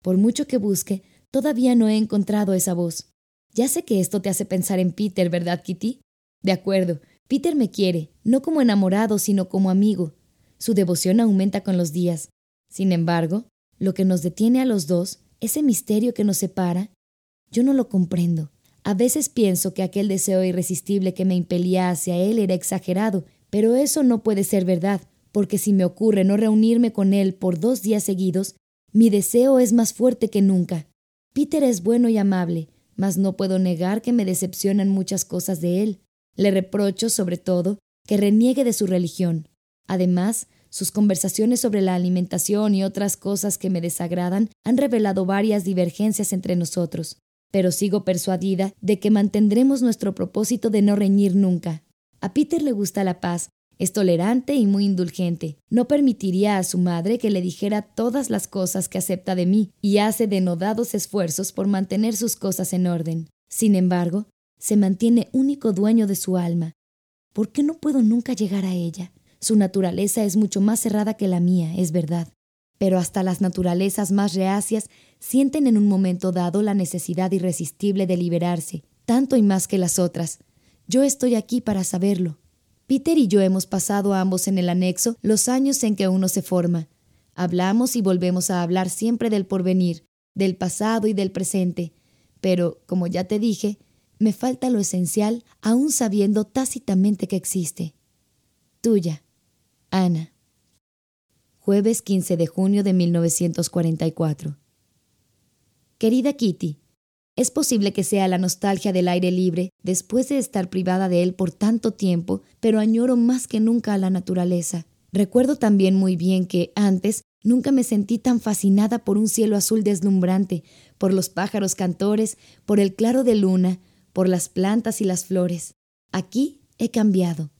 por mucho que busque, todavía no he encontrado esa voz. Ya sé que esto te hace pensar en Peter, ¿verdad, Kitty? De acuerdo, Peter me quiere, no como enamorado, sino como amigo. Su devoción aumenta con los días. Sin embargo, lo que nos detiene a los dos, ese misterio que nos separa, yo no lo comprendo. A veces pienso que aquel deseo irresistible que me impelía hacia él era exagerado, pero eso no puede ser verdad, porque si me ocurre no reunirme con él por dos días seguidos, mi deseo es más fuerte que nunca. Peter es bueno y amable, mas no puedo negar que me decepcionan muchas cosas de él. Le reprocho, sobre todo, que reniegue de su religión. Además, sus conversaciones sobre la alimentación y otras cosas que me desagradan han revelado varias divergencias entre nosotros pero sigo persuadida de que mantendremos nuestro propósito de no reñir nunca. A Peter le gusta la paz, es tolerante y muy indulgente. No permitiría a su madre que le dijera todas las cosas que acepta de mí y hace denodados esfuerzos por mantener sus cosas en orden. Sin embargo, se mantiene único dueño de su alma. ¿Por qué no puedo nunca llegar a ella? Su naturaleza es mucho más cerrada que la mía, es verdad pero hasta las naturalezas más reacias sienten en un momento dado la necesidad irresistible de liberarse, tanto y más que las otras. Yo estoy aquí para saberlo. Peter y yo hemos pasado ambos en el anexo los años en que uno se forma. Hablamos y volvemos a hablar siempre del porvenir, del pasado y del presente, pero, como ya te dije, me falta lo esencial aún sabiendo tácitamente que existe. Tuya, Ana jueves 15 de junio de 1944. Querida Kitty, es posible que sea la nostalgia del aire libre después de estar privada de él por tanto tiempo, pero añoro más que nunca a la naturaleza. Recuerdo también muy bien que antes nunca me sentí tan fascinada por un cielo azul deslumbrante, por los pájaros cantores, por el claro de luna, por las plantas y las flores. Aquí he cambiado.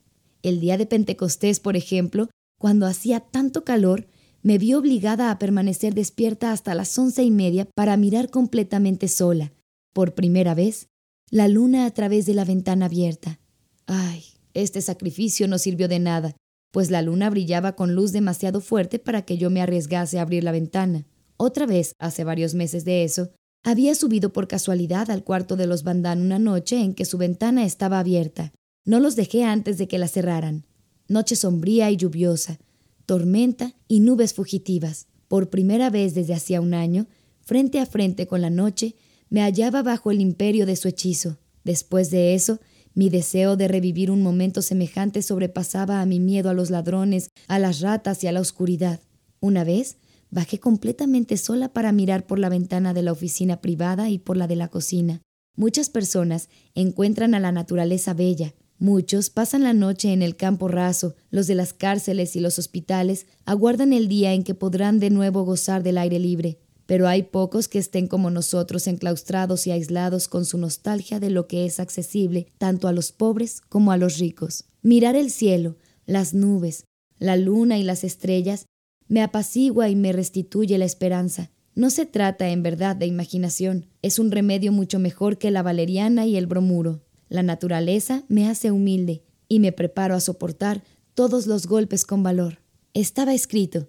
El día de Pentecostés, por ejemplo, cuando hacía tanto calor, me vi obligada a permanecer despierta hasta las once y media para mirar completamente sola, por primera vez, la luna a través de la ventana abierta. Ay, este sacrificio no sirvió de nada, pues la luna brillaba con luz demasiado fuerte para que yo me arriesgase a abrir la ventana. Otra vez, hace varios meses de eso, había subido por casualidad al cuarto de los Bandán una noche en que su ventana estaba abierta. No los dejé antes de que la cerraran noche sombría y lluviosa, tormenta y nubes fugitivas. Por primera vez desde hacía un año, frente a frente con la noche, me hallaba bajo el imperio de su hechizo. Después de eso, mi deseo de revivir un momento semejante sobrepasaba a mi miedo a los ladrones, a las ratas y a la oscuridad. Una vez, bajé completamente sola para mirar por la ventana de la oficina privada y por la de la cocina. Muchas personas encuentran a la naturaleza bella, Muchos pasan la noche en el campo raso, los de las cárceles y los hospitales aguardan el día en que podrán de nuevo gozar del aire libre, pero hay pocos que estén como nosotros enclaustrados y aislados con su nostalgia de lo que es accesible tanto a los pobres como a los ricos. Mirar el cielo, las nubes, la luna y las estrellas me apacigua y me restituye la esperanza. No se trata en verdad de imaginación, es un remedio mucho mejor que la valeriana y el bromuro. La naturaleza me hace humilde y me preparo a soportar todos los golpes con valor. Estaba escrito.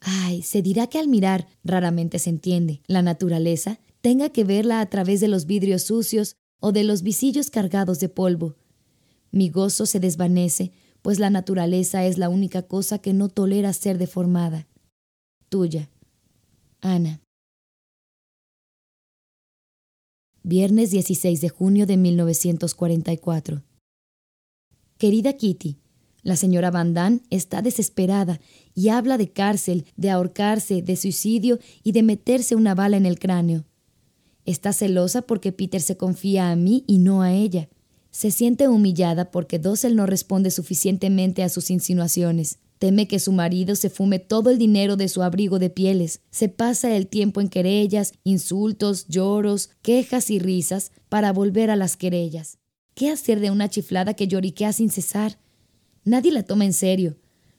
Ay, se dirá que al mirar raramente se entiende la naturaleza, tenga que verla a través de los vidrios sucios o de los visillos cargados de polvo. Mi gozo se desvanece, pues la naturaleza es la única cosa que no tolera ser deformada. Tuya, Ana. Viernes 16 de junio de 1944. Querida Kitty, la señora Van Damme está desesperada y habla de cárcel, de ahorcarse, de suicidio y de meterse una bala en el cráneo. Está celosa porque Peter se confía a mí y no a ella. Se siente humillada porque Dossel no responde suficientemente a sus insinuaciones. Teme que su marido se fume todo el dinero de su abrigo de pieles. Se pasa el tiempo en querellas, insultos, lloros, quejas y risas para volver a las querellas. ¿Qué hacer de una chiflada que lloriquea sin cesar? Nadie la toma en serio.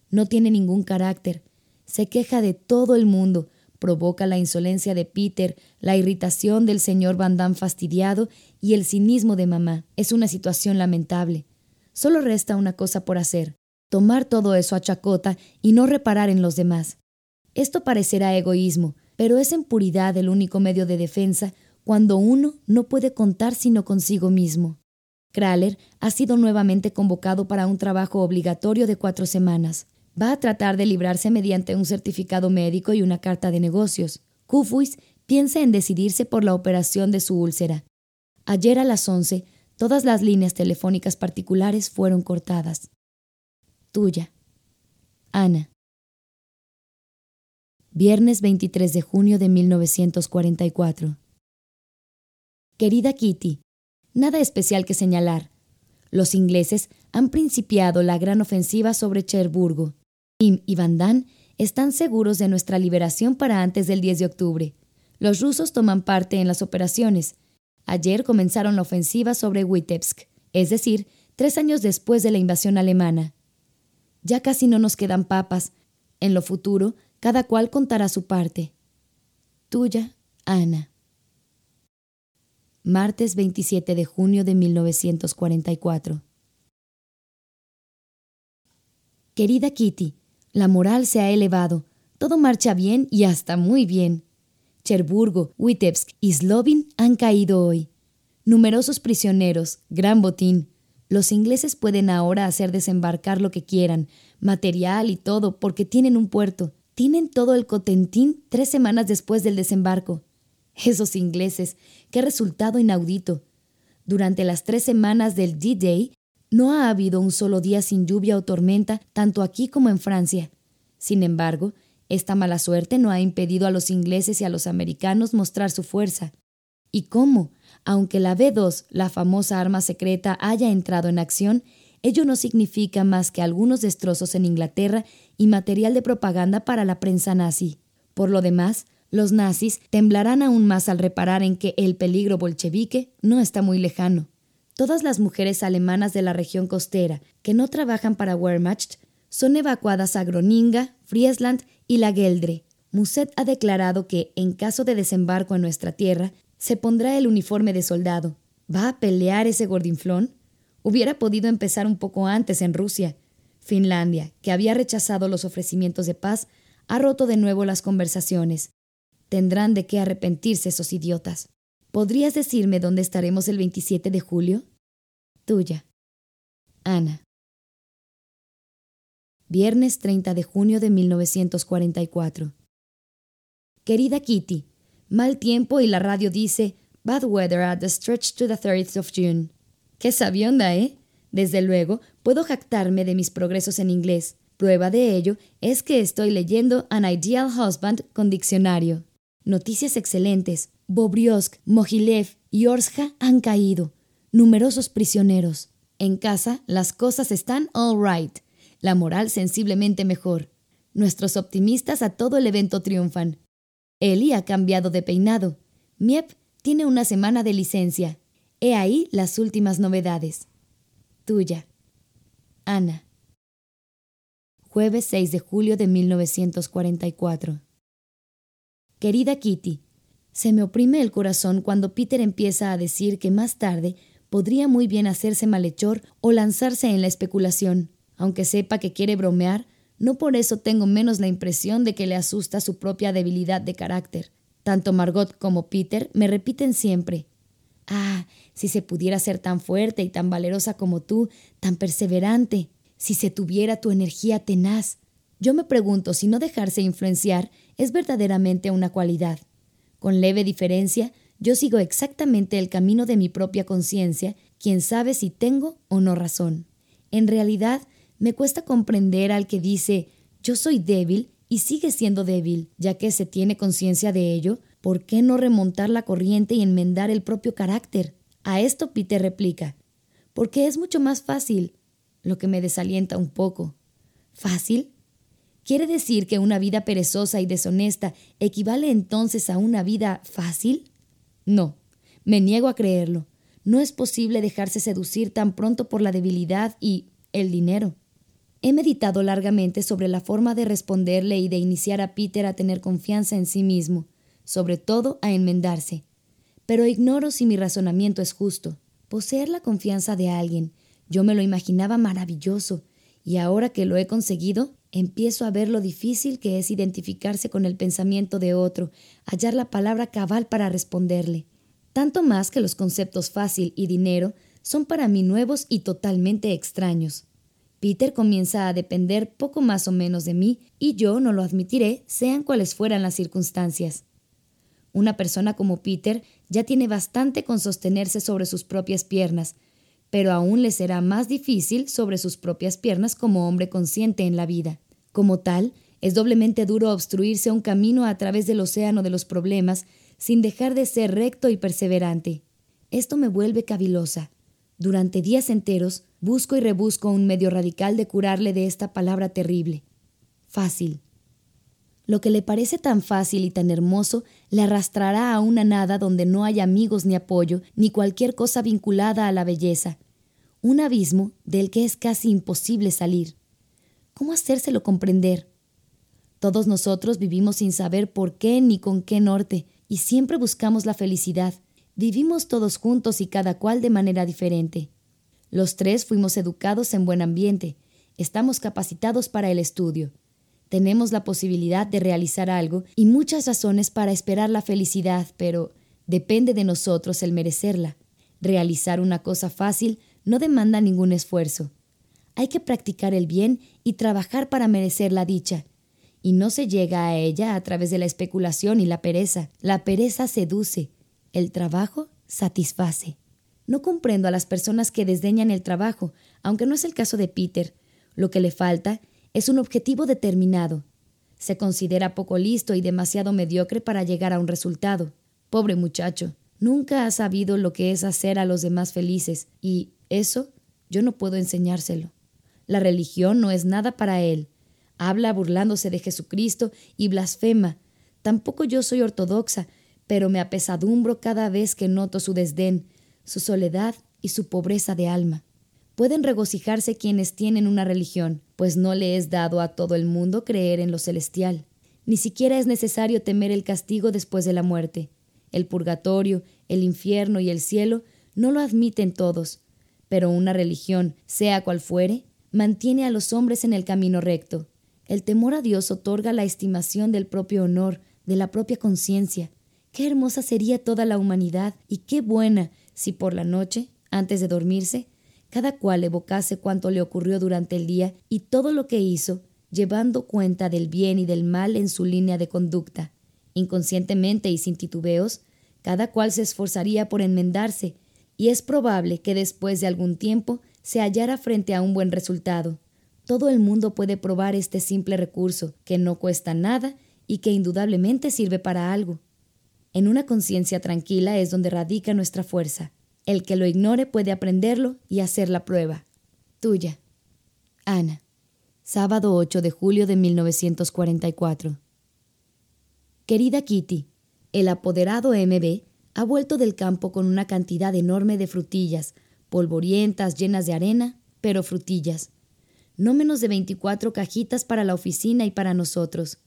No tiene ningún carácter. Se queja de todo el mundo. Provoca la insolencia de Peter, la irritación del señor Van Damme fastidiado y el cinismo de mamá. Es una situación lamentable. Solo resta una cosa por hacer tomar todo eso a chacota y no reparar en los demás. Esto parecerá egoísmo, pero es en puridad el único medio de defensa cuando uno no puede contar sino consigo mismo. Kraler ha sido nuevamente convocado para un trabajo obligatorio de cuatro semanas. Va a tratar de librarse mediante un certificado médico y una carta de negocios. Kufuis piensa en decidirse por la operación de su úlcera. Ayer a las once, todas las líneas telefónicas particulares fueron cortadas. Tuya. Ana. Viernes 23 de junio de 1944. Querida Kitty, nada especial que señalar. Los ingleses han principiado la gran ofensiva sobre Cherburgo. Im y Van Dan están seguros de nuestra liberación para antes del 10 de octubre. Los rusos toman parte en las operaciones. Ayer comenzaron la ofensiva sobre Witebsk, es decir, tres años después de la invasión alemana. Ya casi no nos quedan papas. En lo futuro, cada cual contará su parte. Tuya, Ana. Martes 27 de junio de 1944. Querida Kitty, la moral se ha elevado. Todo marcha bien y hasta muy bien. Cherburgo, Witebsk y Slovin han caído hoy. Numerosos prisioneros, gran botín. Los ingleses pueden ahora hacer desembarcar lo que quieran, material y todo, porque tienen un puerto. Tienen todo el cotentín tres semanas después del desembarco. Esos ingleses, qué resultado inaudito. Durante las tres semanas del D-Day no ha habido un solo día sin lluvia o tormenta, tanto aquí como en Francia. Sin embargo, esta mala suerte no ha impedido a los ingleses y a los americanos mostrar su fuerza. ¿Y cómo? Aunque la B-2, la famosa arma secreta, haya entrado en acción, ello no significa más que algunos destrozos en Inglaterra y material de propaganda para la prensa nazi. Por lo demás, los nazis temblarán aún más al reparar en que el peligro bolchevique no está muy lejano. Todas las mujeres alemanas de la región costera que no trabajan para Wehrmacht son evacuadas a Groninga, Friesland y la Geldre. Muset ha declarado que, en caso de desembarco en nuestra tierra, se pondrá el uniforme de soldado. ¿Va a pelear ese gordinflón? Hubiera podido empezar un poco antes en Rusia. Finlandia, que había rechazado los ofrecimientos de paz, ha roto de nuevo las conversaciones. Tendrán de qué arrepentirse esos idiotas. ¿Podrías decirme dónde estaremos el 27 de julio? Tuya. Ana. Viernes 30 de junio de 1944. Querida Kitty, Mal tiempo y la radio dice Bad weather at the stretch to the 30th of June. Qué sabionda, ¿eh? Desde luego, puedo jactarme de mis progresos en inglés. Prueba de ello es que estoy leyendo An Ideal Husband con diccionario. Noticias excelentes. Bobriosk, Mogilev y Orsja han caído. Numerosos prisioneros. En casa, las cosas están all right, la moral sensiblemente mejor. Nuestros optimistas a todo el evento triunfan. Eli ha cambiado de peinado. Miep tiene una semana de licencia. He ahí las últimas novedades. Tuya. Ana. Jueves 6 de julio de 1944. Querida Kitty, se me oprime el corazón cuando Peter empieza a decir que más tarde podría muy bien hacerse malhechor o lanzarse en la especulación. Aunque sepa que quiere bromear, no por eso tengo menos la impresión de que le asusta su propia debilidad de carácter. Tanto Margot como Peter me repiten siempre Ah, si se pudiera ser tan fuerte y tan valerosa como tú, tan perseverante, si se tuviera tu energía tenaz. Yo me pregunto si no dejarse influenciar es verdaderamente una cualidad. Con leve diferencia, yo sigo exactamente el camino de mi propia conciencia, quien sabe si tengo o no razón. En realidad, me cuesta comprender al que dice yo soy débil y sigue siendo débil, ya que se tiene conciencia de ello, ¿por qué no remontar la corriente y enmendar el propio carácter? A esto Peter replica, porque es mucho más fácil, lo que me desalienta un poco. ¿Fácil? ¿Quiere decir que una vida perezosa y deshonesta equivale entonces a una vida fácil? No, me niego a creerlo. No es posible dejarse seducir tan pronto por la debilidad y el dinero. He meditado largamente sobre la forma de responderle y de iniciar a Peter a tener confianza en sí mismo, sobre todo a enmendarse. Pero ignoro si mi razonamiento es justo. Poseer la confianza de alguien, yo me lo imaginaba maravilloso, y ahora que lo he conseguido, empiezo a ver lo difícil que es identificarse con el pensamiento de otro, hallar la palabra cabal para responderle. Tanto más que los conceptos fácil y dinero son para mí nuevos y totalmente extraños. Peter comienza a depender poco más o menos de mí y yo no lo admitiré, sean cuales fueran las circunstancias. Una persona como Peter ya tiene bastante con sostenerse sobre sus propias piernas, pero aún le será más difícil sobre sus propias piernas como hombre consciente en la vida. Como tal, es doblemente duro obstruirse un camino a través del océano de los problemas sin dejar de ser recto y perseverante. Esto me vuelve cavilosa. Durante días enteros busco y rebusco un medio radical de curarle de esta palabra terrible. Fácil. Lo que le parece tan fácil y tan hermoso le arrastrará a una nada donde no hay amigos ni apoyo, ni cualquier cosa vinculada a la belleza. Un abismo del que es casi imposible salir. ¿Cómo hacérselo comprender? Todos nosotros vivimos sin saber por qué ni con qué norte, y siempre buscamos la felicidad. Vivimos todos juntos y cada cual de manera diferente. Los tres fuimos educados en buen ambiente, estamos capacitados para el estudio. Tenemos la posibilidad de realizar algo y muchas razones para esperar la felicidad, pero depende de nosotros el merecerla. Realizar una cosa fácil no demanda ningún esfuerzo. Hay que practicar el bien y trabajar para merecer la dicha. Y no se llega a ella a través de la especulación y la pereza. La pereza seduce, el trabajo satisface. No comprendo a las personas que desdeñan el trabajo, aunque no es el caso de Peter. Lo que le falta es un objetivo determinado. Se considera poco listo y demasiado mediocre para llegar a un resultado. Pobre muchacho, nunca ha sabido lo que es hacer a los demás felices, y eso yo no puedo enseñárselo. La religión no es nada para él. Habla burlándose de Jesucristo y blasfema. Tampoco yo soy ortodoxa, pero me apesadumbro cada vez que noto su desdén, su soledad y su pobreza de alma. Pueden regocijarse quienes tienen una religión, pues no le es dado a todo el mundo creer en lo celestial. Ni siquiera es necesario temer el castigo después de la muerte. El purgatorio, el infierno y el cielo no lo admiten todos, pero una religión, sea cual fuere, mantiene a los hombres en el camino recto. El temor a Dios otorga la estimación del propio honor, de la propia conciencia. Qué hermosa sería toda la humanidad y qué buena si por la noche, antes de dormirse, cada cual evocase cuanto le ocurrió durante el día y todo lo que hizo, llevando cuenta del bien y del mal en su línea de conducta. Inconscientemente y sin titubeos, cada cual se esforzaría por enmendarse, y es probable que después de algún tiempo se hallara frente a un buen resultado. Todo el mundo puede probar este simple recurso, que no cuesta nada y que indudablemente sirve para algo. En una conciencia tranquila es donde radica nuestra fuerza. El que lo ignore puede aprenderlo y hacer la prueba. Tuya. Ana. Sábado 8 de julio de 1944. Querida Kitty, el apoderado MB ha vuelto del campo con una cantidad enorme de frutillas, polvorientas, llenas de arena, pero frutillas. No menos de 24 cajitas para la oficina y para nosotros.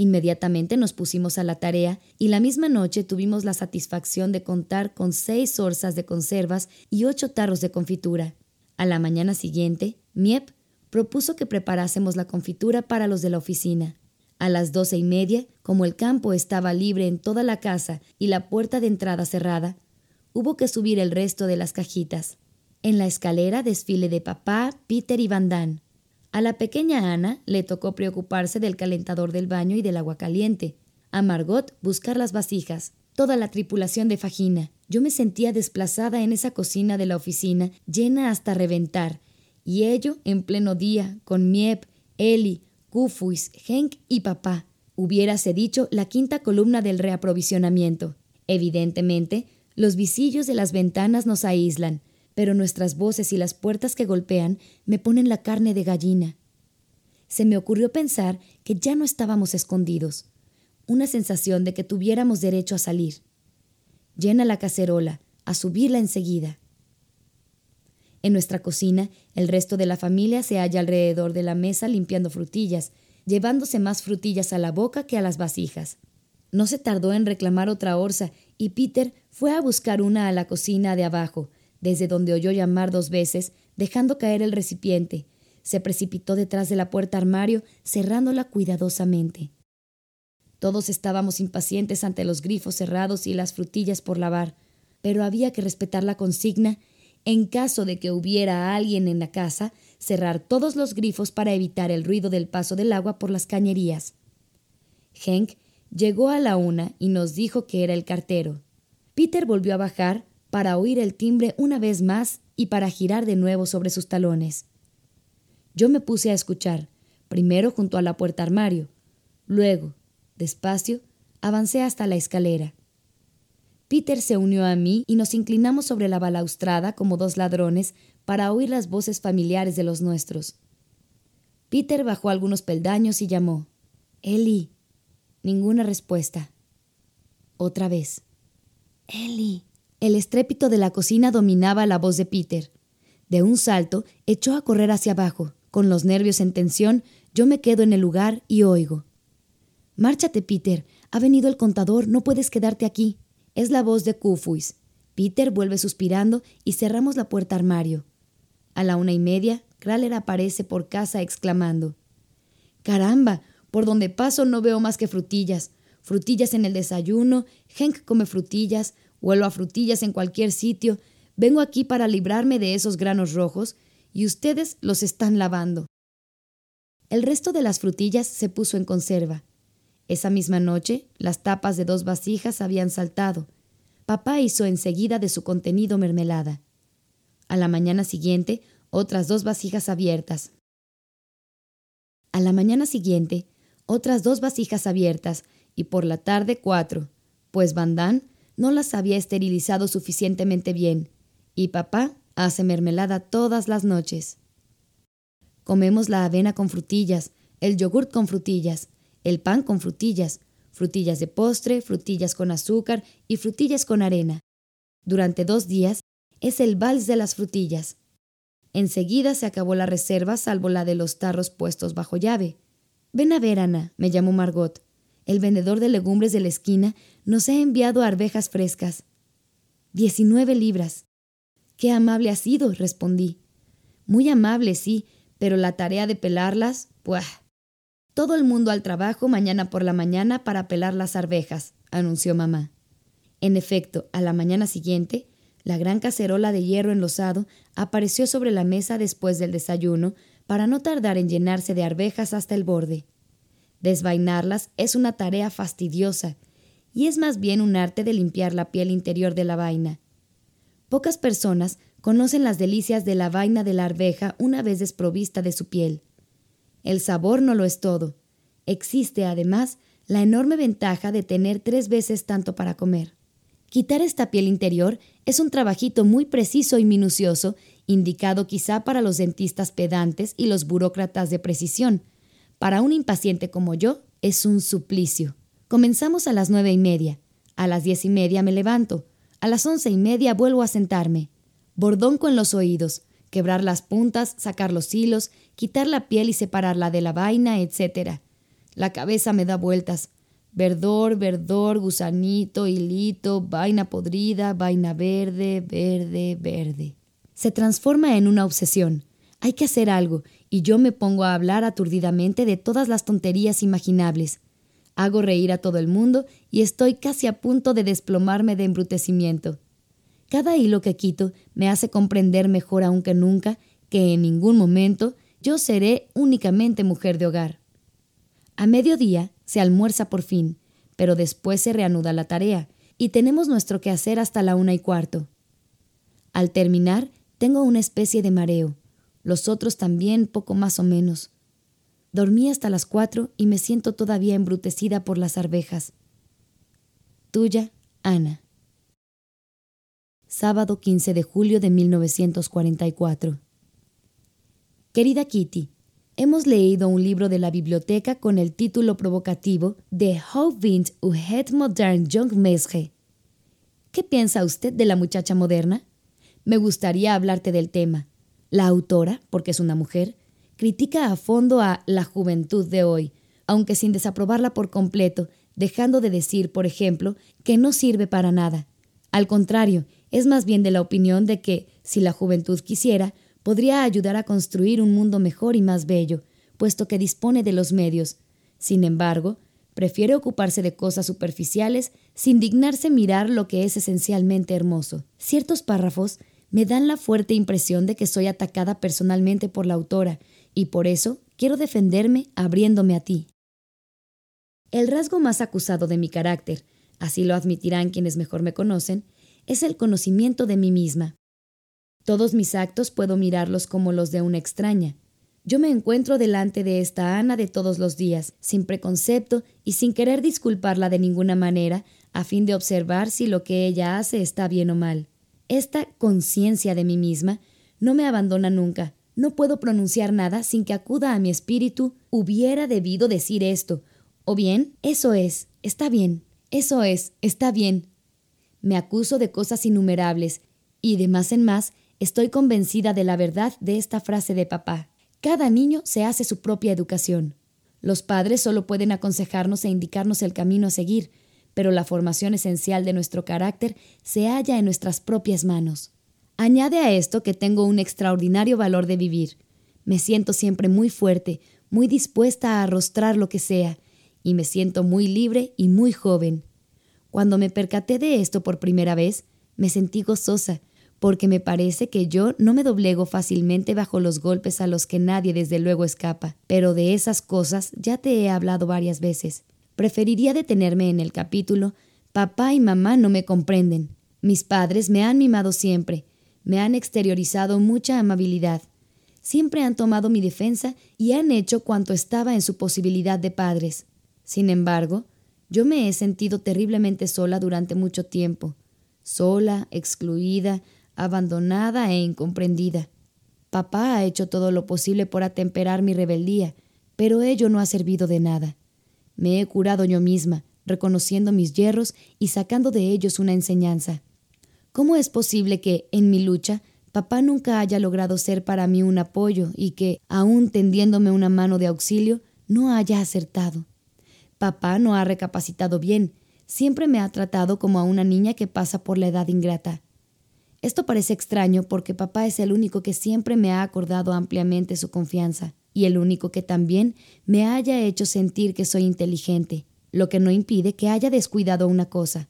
Inmediatamente nos pusimos a la tarea y la misma noche tuvimos la satisfacción de contar con seis orzas de conservas y ocho tarros de confitura. A la mañana siguiente, Miep propuso que preparásemos la confitura para los de la oficina. A las doce y media, como el campo estaba libre en toda la casa y la puerta de entrada cerrada, hubo que subir el resto de las cajitas. En la escalera desfile de papá, Peter y Van Damme. A la pequeña Ana le tocó preocuparse del calentador del baño y del agua caliente. A Margot buscar las vasijas. Toda la tripulación de Fajina. Yo me sentía desplazada en esa cocina de la oficina, llena hasta reventar. Y ello en pleno día, con Miep, Eli, Kufuis, Henk y papá. Hubiérase dicho la quinta columna del reaprovisionamiento. Evidentemente, los visillos de las ventanas nos aíslan, pero nuestras voces y las puertas que golpean me ponen la carne de gallina. Se me ocurrió pensar que ya no estábamos escondidos, una sensación de que tuviéramos derecho a salir. Llena la cacerola, a subirla enseguida. En nuestra cocina, el resto de la familia se halla alrededor de la mesa limpiando frutillas, llevándose más frutillas a la boca que a las vasijas. No se tardó en reclamar otra orza y Peter fue a buscar una a la cocina de abajo, desde donde oyó llamar dos veces, dejando caer el recipiente. Se precipitó detrás de la puerta armario, cerrándola cuidadosamente. Todos estábamos impacientes ante los grifos cerrados y las frutillas por lavar, pero había que respetar la consigna en caso de que hubiera alguien en la casa, cerrar todos los grifos para evitar el ruido del paso del agua por las cañerías. Henk llegó a la una y nos dijo que era el cartero. Peter volvió a bajar, para oír el timbre una vez más y para girar de nuevo sobre sus talones. Yo me puse a escuchar, primero junto a la puerta armario, luego, despacio, avancé hasta la escalera. Peter se unió a mí y nos inclinamos sobre la balaustrada como dos ladrones para oír las voces familiares de los nuestros. Peter bajó algunos peldaños y llamó. Eli. Ninguna respuesta. Otra vez. Eli. El estrépito de la cocina dominaba la voz de Peter. De un salto, echó a correr hacia abajo. Con los nervios en tensión, yo me quedo en el lugar y oigo. Márchate, Peter. Ha venido el contador, no puedes quedarte aquí. Es la voz de Kufuis. Peter vuelve suspirando y cerramos la puerta armario. A la una y media, Kraler aparece por casa exclamando: Caramba, por donde paso no veo más que frutillas. Frutillas en el desayuno, Henk come frutillas, Huelo a frutillas en cualquier sitio. Vengo aquí para librarme de esos granos rojos y ustedes los están lavando. El resto de las frutillas se puso en conserva. Esa misma noche, las tapas de dos vasijas habían saltado. Papá hizo enseguida de su contenido mermelada. A la mañana siguiente, otras dos vasijas abiertas. A la mañana siguiente, otras dos vasijas abiertas y por la tarde cuatro, pues Bandán no las había esterilizado suficientemente bien, y papá hace mermelada todas las noches. Comemos la avena con frutillas, el yogurt con frutillas, el pan con frutillas, frutillas de postre, frutillas con azúcar y frutillas con arena. Durante dos días es el vals de las frutillas. Enseguida se acabó la reserva salvo la de los tarros puestos bajo llave. Ven a ver, Ana, me llamó Margot. El vendedor de legumbres de la esquina nos ha enviado arvejas frescas. Diecinueve libras. Qué amable ha sido, respondí. Muy amable, sí, pero la tarea de pelarlas, pues. Todo el mundo al trabajo mañana por la mañana para pelar las arvejas, anunció mamá. En efecto, a la mañana siguiente, la gran cacerola de hierro enlosado apareció sobre la mesa después del desayuno para no tardar en llenarse de arvejas hasta el borde. Desvainarlas es una tarea fastidiosa y es más bien un arte de limpiar la piel interior de la vaina. Pocas personas conocen las delicias de la vaina de la arveja una vez desprovista de su piel. El sabor no lo es todo. Existe, además, la enorme ventaja de tener tres veces tanto para comer. Quitar esta piel interior es un trabajito muy preciso y minucioso, indicado quizá para los dentistas pedantes y los burócratas de precisión. Para un impaciente como yo, es un suplicio. Comenzamos a las nueve y media. A las diez y media me levanto. A las once y media vuelvo a sentarme. Bordón con los oídos, quebrar las puntas, sacar los hilos, quitar la piel y separarla de la vaina, etc. La cabeza me da vueltas. Verdor, verdor, gusanito, hilito, vaina podrida, vaina verde, verde, verde. Se transforma en una obsesión. Hay que hacer algo, y yo me pongo a hablar aturdidamente de todas las tonterías imaginables. Hago reír a todo el mundo y estoy casi a punto de desplomarme de embrutecimiento. Cada hilo que quito me hace comprender mejor aún que nunca que en ningún momento yo seré únicamente mujer de hogar. A mediodía se almuerza por fin, pero después se reanuda la tarea y tenemos nuestro quehacer hasta la una y cuarto. Al terminar, tengo una especie de mareo, los otros también poco más o menos. Dormí hasta las cuatro y me siento todavía embrutecida por las arvejas. Tuya, Ana. Sábado 15 de julio de 1944. Querida Kitty, hemos leído un libro de la biblioteca con el título provocativo de How vint u het modern jung mesje. ¿Qué piensa usted de la muchacha moderna? Me gustaría hablarte del tema. La autora, porque es una mujer, critica a fondo a la juventud de hoy, aunque sin desaprobarla por completo, dejando de decir, por ejemplo, que no sirve para nada. Al contrario, es más bien de la opinión de que, si la juventud quisiera, podría ayudar a construir un mundo mejor y más bello, puesto que dispone de los medios. Sin embargo, prefiere ocuparse de cosas superficiales sin dignarse mirar lo que es esencialmente hermoso. Ciertos párrafos me dan la fuerte impresión de que soy atacada personalmente por la autora y por eso quiero defenderme abriéndome a ti. El rasgo más acusado de mi carácter, así lo admitirán quienes mejor me conocen, es el conocimiento de mí misma. Todos mis actos puedo mirarlos como los de una extraña. Yo me encuentro delante de esta Ana de todos los días, sin preconcepto y sin querer disculparla de ninguna manera, a fin de observar si lo que ella hace está bien o mal. Esta conciencia de mí misma no me abandona nunca, no puedo pronunciar nada sin que acuda a mi espíritu, hubiera debido decir esto. O bien, eso es, está bien, eso es, está bien. Me acuso de cosas innumerables, y de más en más estoy convencida de la verdad de esta frase de papá. Cada niño se hace su propia educación. Los padres solo pueden aconsejarnos e indicarnos el camino a seguir, pero la formación esencial de nuestro carácter se halla en nuestras propias manos. Añade a esto que tengo un extraordinario valor de vivir. Me siento siempre muy fuerte, muy dispuesta a arrostrar lo que sea, y me siento muy libre y muy joven. Cuando me percaté de esto por primera vez, me sentí gozosa, porque me parece que yo no me doblego fácilmente bajo los golpes a los que nadie desde luego escapa, pero de esas cosas ya te he hablado varias veces. Preferiría detenerme en el capítulo Papá y mamá no me comprenden. Mis padres me han mimado siempre, me han exteriorizado mucha amabilidad. Siempre han tomado mi defensa y han hecho cuanto estaba en su posibilidad de padres. Sin embargo, yo me he sentido terriblemente sola durante mucho tiempo, sola, excluida, abandonada e incomprendida. Papá ha hecho todo lo posible por atemperar mi rebeldía, pero ello no ha servido de nada. Me he curado yo misma, reconociendo mis yerros y sacando de ellos una enseñanza. ¿Cómo es posible que, en mi lucha, papá nunca haya logrado ser para mí un apoyo y que, aun tendiéndome una mano de auxilio, no haya acertado? Papá no ha recapacitado bien, siempre me ha tratado como a una niña que pasa por la edad ingrata. Esto parece extraño porque papá es el único que siempre me ha acordado ampliamente su confianza y el único que también me haya hecho sentir que soy inteligente, lo que no impide que haya descuidado una cosa,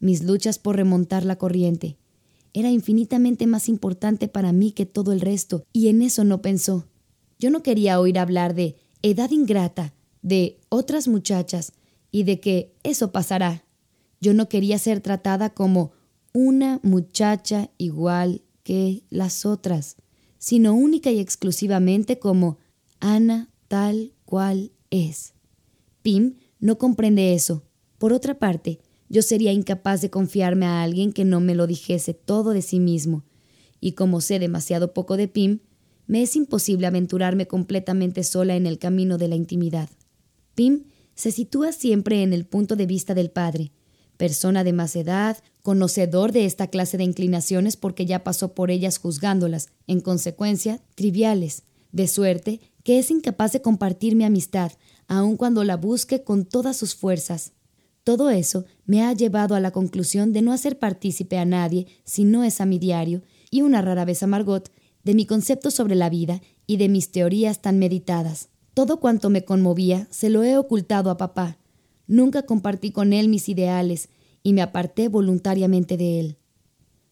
mis luchas por remontar la corriente. Era infinitamente más importante para mí que todo el resto, y en eso no pensó. Yo no quería oír hablar de edad ingrata, de otras muchachas, y de que eso pasará. Yo no quería ser tratada como una muchacha igual que las otras, sino única y exclusivamente como Ana tal cual es. Pim no comprende eso. Por otra parte, yo sería incapaz de confiarme a alguien que no me lo dijese todo de sí mismo, y como sé demasiado poco de Pim, me es imposible aventurarme completamente sola en el camino de la intimidad. Pim se sitúa siempre en el punto de vista del padre, persona de más edad, conocedor de esta clase de inclinaciones porque ya pasó por ellas juzgándolas, en consecuencia, triviales, de suerte que es incapaz de compartir mi amistad, aun cuando la busque con todas sus fuerzas. Todo eso me ha llevado a la conclusión de no hacer partícipe a nadie, si no es a mi diario, y una rara vez a Margot, de mi concepto sobre la vida y de mis teorías tan meditadas. Todo cuanto me conmovía se lo he ocultado a papá. Nunca compartí con él mis ideales y me aparté voluntariamente de él.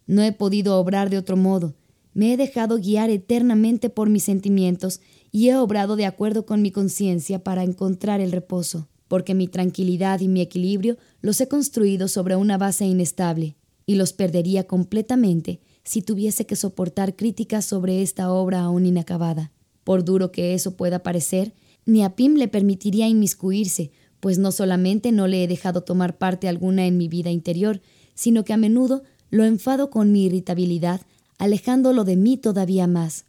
No he podido obrar de otro modo. Me he dejado guiar eternamente por mis sentimientos y he obrado de acuerdo con mi conciencia para encontrar el reposo, porque mi tranquilidad y mi equilibrio los he construido sobre una base inestable, y los perdería completamente si tuviese que soportar críticas sobre esta obra aún inacabada. Por duro que eso pueda parecer, ni a Pim le permitiría inmiscuirse, pues no solamente no le he dejado tomar parte alguna en mi vida interior, sino que a menudo lo enfado con mi irritabilidad, alejándolo de mí todavía más.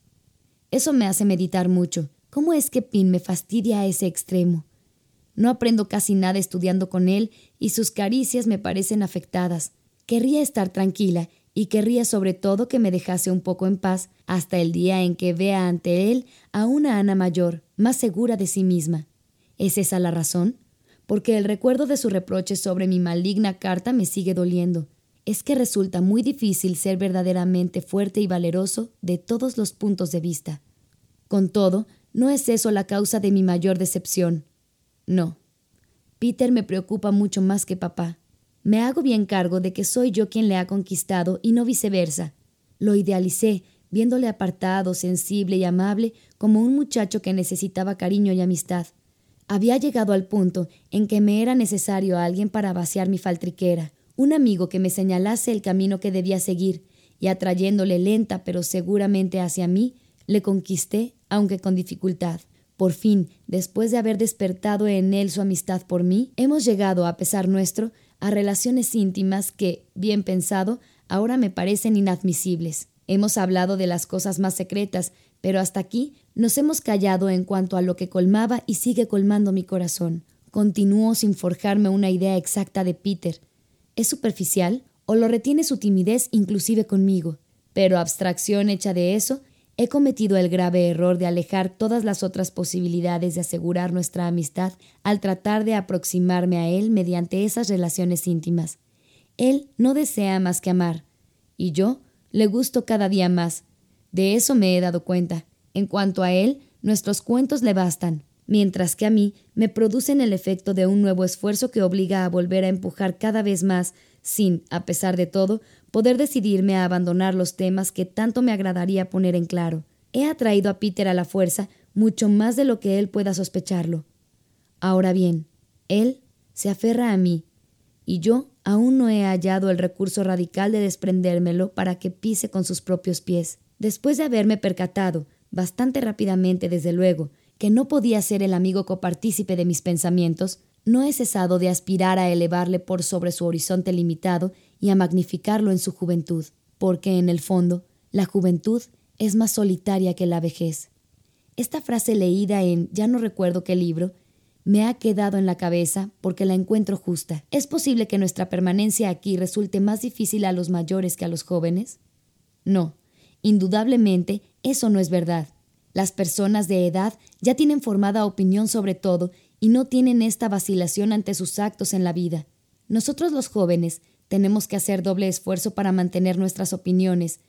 Eso me hace meditar mucho. ¿Cómo es que Pim me fastidia a ese extremo? No aprendo casi nada estudiando con él y sus caricias me parecen afectadas. Querría estar tranquila y querría sobre todo que me dejase un poco en paz hasta el día en que vea ante él a una Ana mayor, más segura de sí misma. ¿Es esa la razón? Porque el recuerdo de su reproche sobre mi maligna carta me sigue doliendo. Es que resulta muy difícil ser verdaderamente fuerte y valeroso de todos los puntos de vista. Con todo, no es eso la causa de mi mayor decepción. No. Peter me preocupa mucho más que papá. Me hago bien cargo de que soy yo quien le ha conquistado y no viceversa. Lo idealicé, viéndole apartado, sensible y amable como un muchacho que necesitaba cariño y amistad. Había llegado al punto en que me era necesario alguien para vaciar mi faltriquera, un amigo que me señalase el camino que debía seguir, y atrayéndole lenta pero seguramente hacia mí, le conquisté, aunque con dificultad. Por fin, después de haber despertado en él su amistad por mí, hemos llegado, a pesar nuestro, a relaciones íntimas que, bien pensado, ahora me parecen inadmisibles. Hemos hablado de las cosas más secretas, pero hasta aquí nos hemos callado en cuanto a lo que colmaba y sigue colmando mi corazón. Continúo sin forjarme una idea exacta de Peter. ¿Es superficial o lo retiene su timidez inclusive conmigo? Pero abstracción hecha de eso, he cometido el grave error de alejar todas las otras posibilidades de asegurar nuestra amistad al tratar de aproximarme a él mediante esas relaciones íntimas. Él no desea más que amar, y yo le gusto cada día más. De eso me he dado cuenta. En cuanto a él, nuestros cuentos le bastan, mientras que a mí me producen el efecto de un nuevo esfuerzo que obliga a volver a empujar cada vez más, sin, a pesar de todo, poder decidirme a abandonar los temas que tanto me agradaría poner en claro. He atraído a Peter a la fuerza mucho más de lo que él pueda sospecharlo. Ahora bien, él se aferra a mí, y yo aún no he hallado el recurso radical de desprendérmelo para que pise con sus propios pies. Después de haberme percatado, bastante rápidamente desde luego, que no podía ser el amigo copartícipe de mis pensamientos, no he cesado de aspirar a elevarle por sobre su horizonte limitado y a magnificarlo en su juventud, porque en el fondo la juventud es más solitaria que la vejez. Esta frase leída en ya no recuerdo qué libro me ha quedado en la cabeza porque la encuentro justa. ¿Es posible que nuestra permanencia aquí resulte más difícil a los mayores que a los jóvenes? No, indudablemente eso no es verdad. Las personas de edad ya tienen formada opinión sobre todo y no tienen esta vacilación ante sus actos en la vida. Nosotros los jóvenes tenemos que hacer doble esfuerzo para mantener nuestras opiniones,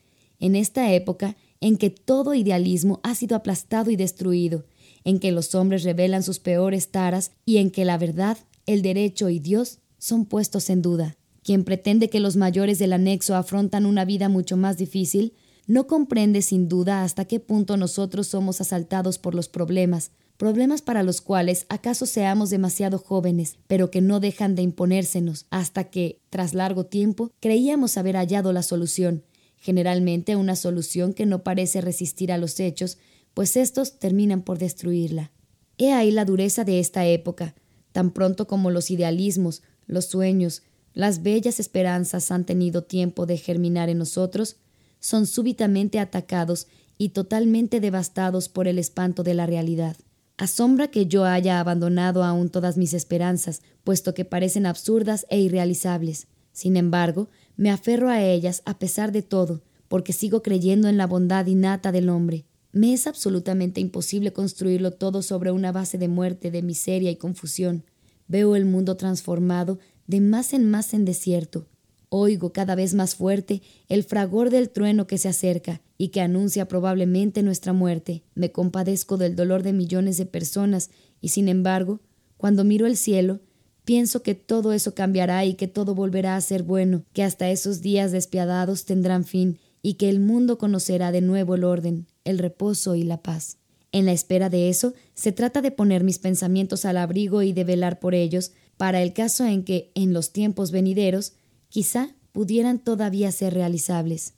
en esta época en que todo idealismo ha sido aplastado y destruido, en que los hombres revelan sus peores taras y en que la verdad, el derecho y Dios son puestos en duda. Quien pretende que los mayores del anexo afrontan una vida mucho más difícil, no comprende sin duda hasta qué punto nosotros somos asaltados por los problemas, problemas para los cuales acaso seamos demasiado jóvenes, pero que no dejan de imponérsenos, hasta que, tras largo tiempo, creíamos haber hallado la solución, generalmente una solución que no parece resistir a los hechos, pues éstos terminan por destruirla. He ahí la dureza de esta época, tan pronto como los idealismos, los sueños, las bellas esperanzas han tenido tiempo de germinar en nosotros, son súbitamente atacados y totalmente devastados por el espanto de la realidad. Asombra que yo haya abandonado aún todas mis esperanzas, puesto que parecen absurdas e irrealizables. Sin embargo, me aferro a ellas a pesar de todo, porque sigo creyendo en la bondad innata del hombre. Me es absolutamente imposible construirlo todo sobre una base de muerte, de miseria y confusión. Veo el mundo transformado de más en más en desierto. Oigo cada vez más fuerte el fragor del trueno que se acerca y que anuncia probablemente nuestra muerte. Me compadezco del dolor de millones de personas y sin embargo, cuando miro el cielo, pienso que todo eso cambiará y que todo volverá a ser bueno, que hasta esos días despiadados tendrán fin y que el mundo conocerá de nuevo el orden, el reposo y la paz. En la espera de eso, se trata de poner mis pensamientos al abrigo y de velar por ellos, para el caso en que, en los tiempos venideros, quizá pudieran todavía ser realizables.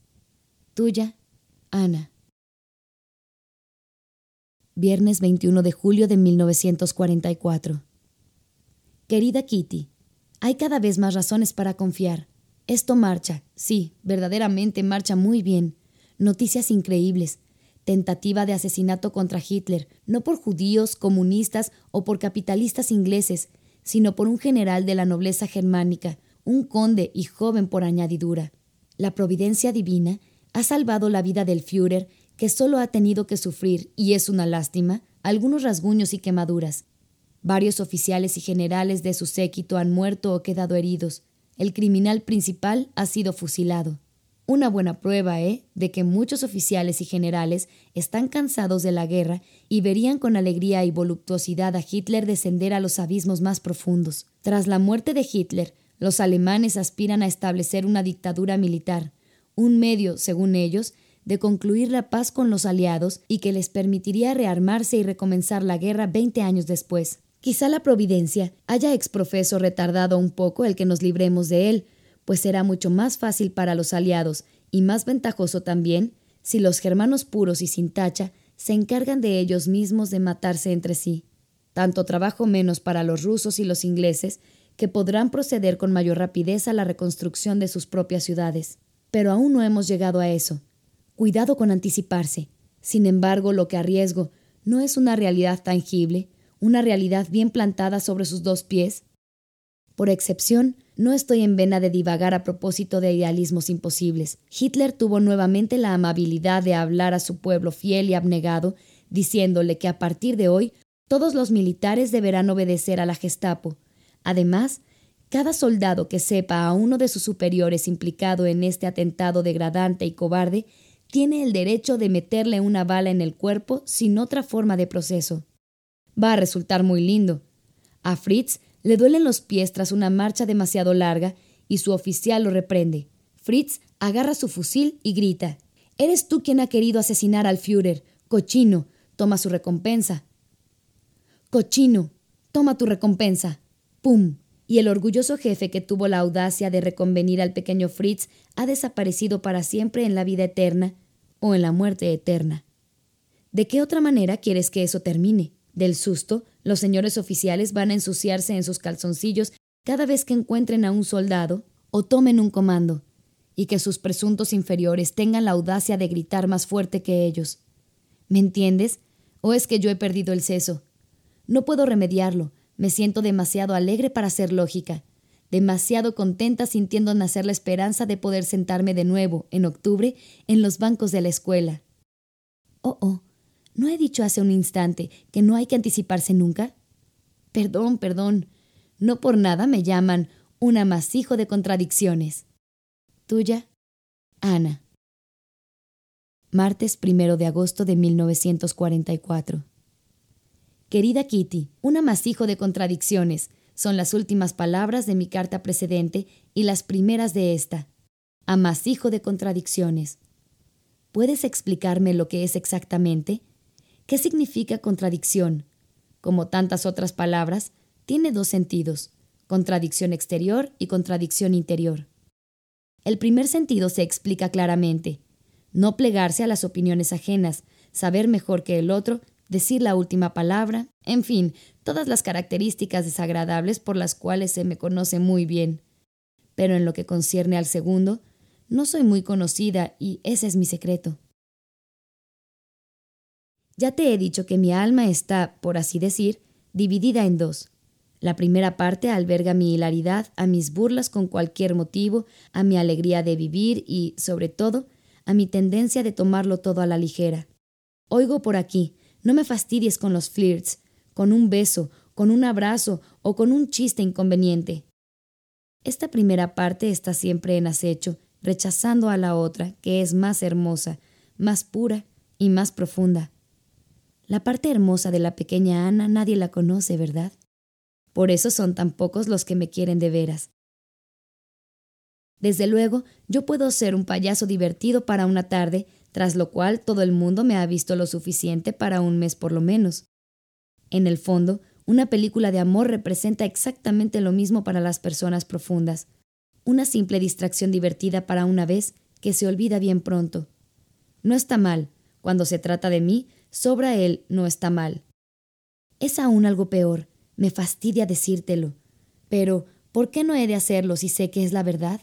Tuya, Ana. Viernes 21 de julio de 1944. Querida Kitty, hay cada vez más razones para confiar. Esto marcha, sí, verdaderamente marcha muy bien. Noticias increíbles. Tentativa de asesinato contra Hitler, no por judíos, comunistas o por capitalistas ingleses, sino por un general de la nobleza germánica, un conde y joven por añadidura. La providencia divina ha salvado la vida del Führer, que solo ha tenido que sufrir, y es una lástima, algunos rasguños y quemaduras. Varios oficiales y generales de su séquito han muerto o quedado heridos. El criminal principal ha sido fusilado. Una buena prueba, ¿eh?, de que muchos oficiales y generales están cansados de la guerra y verían con alegría y voluptuosidad a Hitler descender a los abismos más profundos. Tras la muerte de Hitler, los alemanes aspiran a establecer una dictadura militar, un medio, según ellos, de concluir la paz con los aliados y que les permitiría rearmarse y recomenzar la guerra veinte años después. Quizá la providencia haya exprofeso retardado un poco el que nos libremos de él, pues será mucho más fácil para los aliados y más ventajoso también si los germanos puros y sin tacha se encargan de ellos mismos de matarse entre sí. Tanto trabajo menos para los rusos y los ingleses, que podrán proceder con mayor rapidez a la reconstrucción de sus propias ciudades. Pero aún no hemos llegado a eso. Cuidado con anticiparse. Sin embargo, lo que arriesgo no es una realidad tangible, una realidad bien plantada sobre sus dos pies, por excepción, no estoy en vena de divagar a propósito de idealismos imposibles. Hitler tuvo nuevamente la amabilidad de hablar a su pueblo fiel y abnegado, diciéndole que a partir de hoy todos los militares deberán obedecer a la Gestapo. Además, cada soldado que sepa a uno de sus superiores implicado en este atentado degradante y cobarde tiene el derecho de meterle una bala en el cuerpo sin otra forma de proceso. Va a resultar muy lindo. A Fritz le duelen los pies tras una marcha demasiado larga y su oficial lo reprende. Fritz agarra su fusil y grita: Eres tú quien ha querido asesinar al Führer. Cochino, toma su recompensa. Cochino, toma tu recompensa. ¡Pum! Y el orgulloso jefe que tuvo la audacia de reconvenir al pequeño Fritz ha desaparecido para siempre en la vida eterna o en la muerte eterna. ¿De qué otra manera quieres que eso termine? Del susto, los señores oficiales van a ensuciarse en sus calzoncillos cada vez que encuentren a un soldado o tomen un comando, y que sus presuntos inferiores tengan la audacia de gritar más fuerte que ellos. ¿Me entiendes? ¿O es que yo he perdido el seso? No puedo remediarlo, me siento demasiado alegre para ser lógica, demasiado contenta sintiendo nacer la esperanza de poder sentarme de nuevo, en octubre, en los bancos de la escuela. Oh, oh, ¿No he dicho hace un instante que no hay que anticiparse nunca? Perdón, perdón. No por nada me llaman un amasijo de contradicciones. Tuya, Ana. Martes primero de agosto de 1944. Querida Kitty, un amasijo de contradicciones son las últimas palabras de mi carta precedente y las primeras de esta. Amasijo de contradicciones. ¿Puedes explicarme lo que es exactamente? ¿Qué significa contradicción? Como tantas otras palabras, tiene dos sentidos, contradicción exterior y contradicción interior. El primer sentido se explica claramente. No plegarse a las opiniones ajenas, saber mejor que el otro, decir la última palabra, en fin, todas las características desagradables por las cuales se me conoce muy bien. pero en lo que concierne al segundo, no soy muy conocida y ese es mi secreto. Ya te he dicho que mi alma está, por así decir, dividida en dos. La primera parte alberga mi hilaridad, a mis burlas con cualquier motivo, a mi alegría de vivir y, sobre todo, a mi tendencia de tomarlo todo a la ligera. Oigo por aquí, no me fastidies con los flirts, con un beso, con un abrazo o con un chiste inconveniente. Esta primera parte está siempre en acecho, rechazando a la otra, que es más hermosa, más pura y más profunda. La parte hermosa de la pequeña Ana nadie la conoce, ¿verdad? Por eso son tan pocos los que me quieren de veras. Desde luego, yo puedo ser un payaso divertido para una tarde, tras lo cual todo el mundo me ha visto lo suficiente para un mes por lo menos. En el fondo, una película de amor representa exactamente lo mismo para las personas profundas. Una simple distracción divertida para una vez que se olvida bien pronto. No está mal. Cuando se trata de mí, sobra él no está mal. Es aún algo peor. Me fastidia decírtelo. Pero, ¿por qué no he de hacerlo si sé que es la verdad?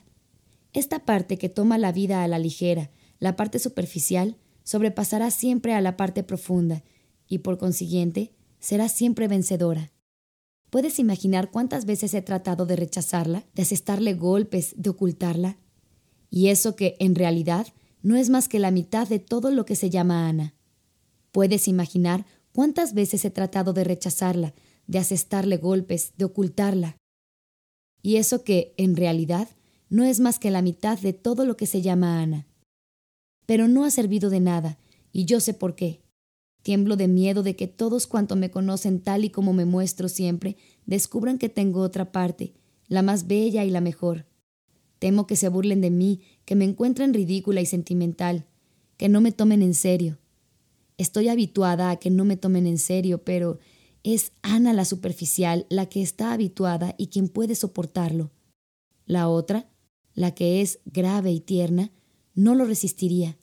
Esta parte que toma la vida a la ligera, la parte superficial, sobrepasará siempre a la parte profunda, y por consiguiente, será siempre vencedora. ¿Puedes imaginar cuántas veces he tratado de rechazarla, de asestarle golpes, de ocultarla? Y eso que, en realidad, no es más que la mitad de todo lo que se llama Ana. ¿Puedes imaginar cuántas veces he tratado de rechazarla, de asestarle golpes, de ocultarla? Y eso que, en realidad, no es más que la mitad de todo lo que se llama Ana. Pero no ha servido de nada, y yo sé por qué. Tiemblo de miedo de que todos cuanto me conocen tal y como me muestro siempre, descubran que tengo otra parte, la más bella y la mejor. Temo que se burlen de mí, que me encuentren ridícula y sentimental, que no me tomen en serio. Estoy habituada a que no me tomen en serio, pero es Ana la superficial la que está habituada y quien puede soportarlo. La otra, la que es grave y tierna, no lo resistiría.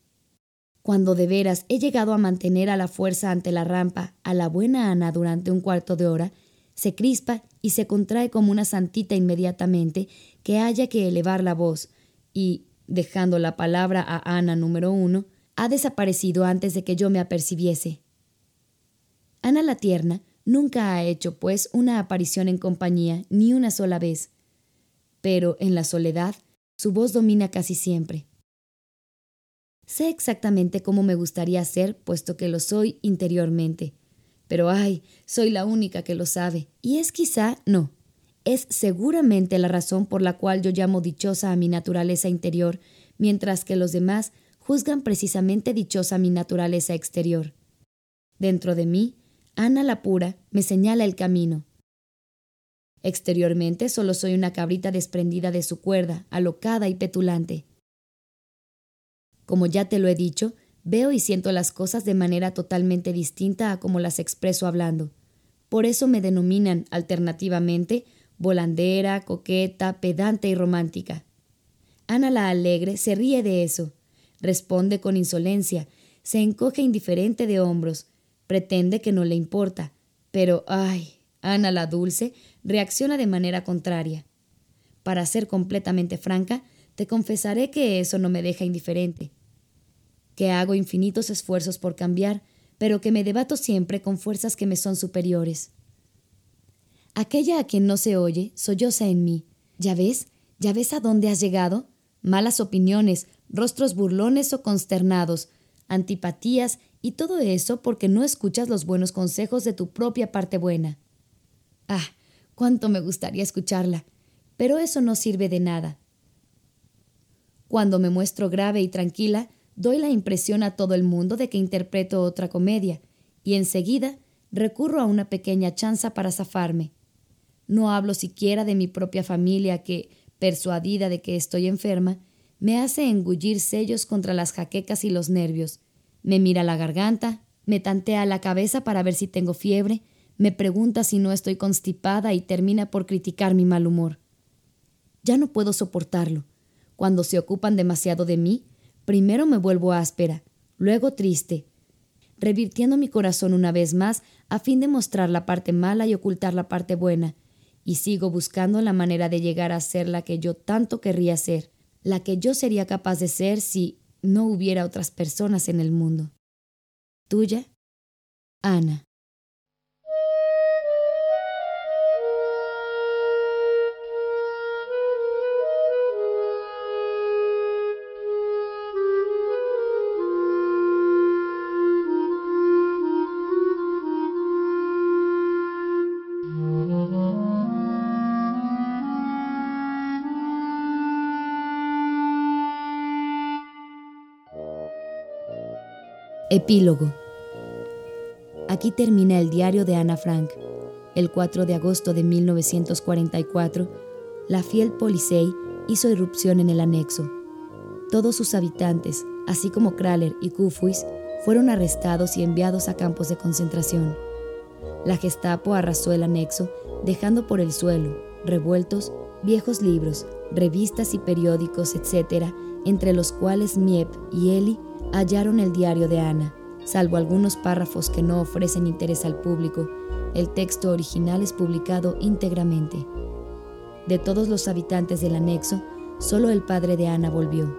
Cuando de veras he llegado a mantener a la fuerza ante la rampa a la buena Ana durante un cuarto de hora, se crispa y se contrae como una santita inmediatamente que haya que elevar la voz, y, dejando la palabra a Ana número uno, ha desaparecido antes de que yo me apercibiese. Ana la tierna nunca ha hecho, pues, una aparición en compañía ni una sola vez, pero en la soledad su voz domina casi siempre. Sé exactamente cómo me gustaría ser, puesto que lo soy interiormente. Pero ay, soy la única que lo sabe. Y es quizá no. Es seguramente la razón por la cual yo llamo dichosa a mi naturaleza interior, mientras que los demás juzgan precisamente dichosa mi naturaleza exterior. Dentro de mí, Ana la pura me señala el camino. Exteriormente solo soy una cabrita desprendida de su cuerda, alocada y petulante. Como ya te lo he dicho, veo y siento las cosas de manera totalmente distinta a como las expreso hablando. Por eso me denominan alternativamente volandera, coqueta, pedante y romántica. Ana la alegre se ríe de eso, responde con insolencia, se encoge indiferente de hombros, pretende que no le importa, pero ay, Ana la dulce reacciona de manera contraria. Para ser completamente franca, te confesaré que eso no me deja indiferente, que hago infinitos esfuerzos por cambiar, pero que me debato siempre con fuerzas que me son superiores. Aquella a quien no se oye solloza en mí. ¿Ya ves? ¿Ya ves a dónde has llegado? Malas opiniones, rostros burlones o consternados, antipatías y todo eso porque no escuchas los buenos consejos de tu propia parte buena. Ah, cuánto me gustaría escucharla. Pero eso no sirve de nada. Cuando me muestro grave y tranquila, doy la impresión a todo el mundo de que interpreto otra comedia, y enseguida recurro a una pequeña chanza para zafarme. No hablo siquiera de mi propia familia que, persuadida de que estoy enferma, me hace engullir sellos contra las jaquecas y los nervios. Me mira la garganta, me tantea la cabeza para ver si tengo fiebre, me pregunta si no estoy constipada y termina por criticar mi mal humor. Ya no puedo soportarlo. Cuando se ocupan demasiado de mí, primero me vuelvo áspera, luego triste, revirtiendo mi corazón una vez más a fin de mostrar la parte mala y ocultar la parte buena, y sigo buscando la manera de llegar a ser la que yo tanto querría ser, la que yo sería capaz de ser si no hubiera otras personas en el mundo. Tuya, Ana. Epílogo. Aquí termina el diario de Ana Frank. El 4 de agosto de 1944, la fiel Polisei hizo irrupción en el anexo. Todos sus habitantes, así como Kraler y Kufuis, fueron arrestados y enviados a campos de concentración. La Gestapo arrasó el anexo, dejando por el suelo, revueltos, viejos libros, revistas y periódicos, etc., entre los cuales Miep y Eli hallaron el diario de Ana. Salvo algunos párrafos que no ofrecen interés al público, el texto original es publicado íntegramente. De todos los habitantes del anexo, solo el padre de Ana volvió.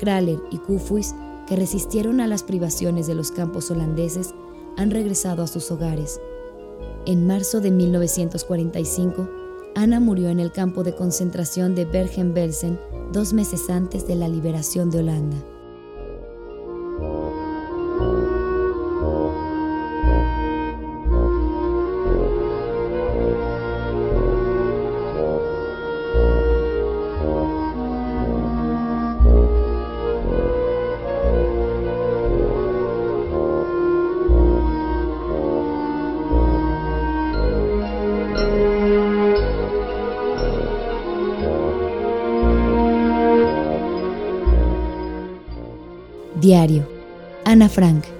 Kraler y Kufuis, que resistieron a las privaciones de los campos holandeses, han regresado a sus hogares. En marzo de 1945, Ana murió en el campo de concentración de Bergen-Belsen dos meses antes de la liberación de Holanda. Diario. Ana Frank.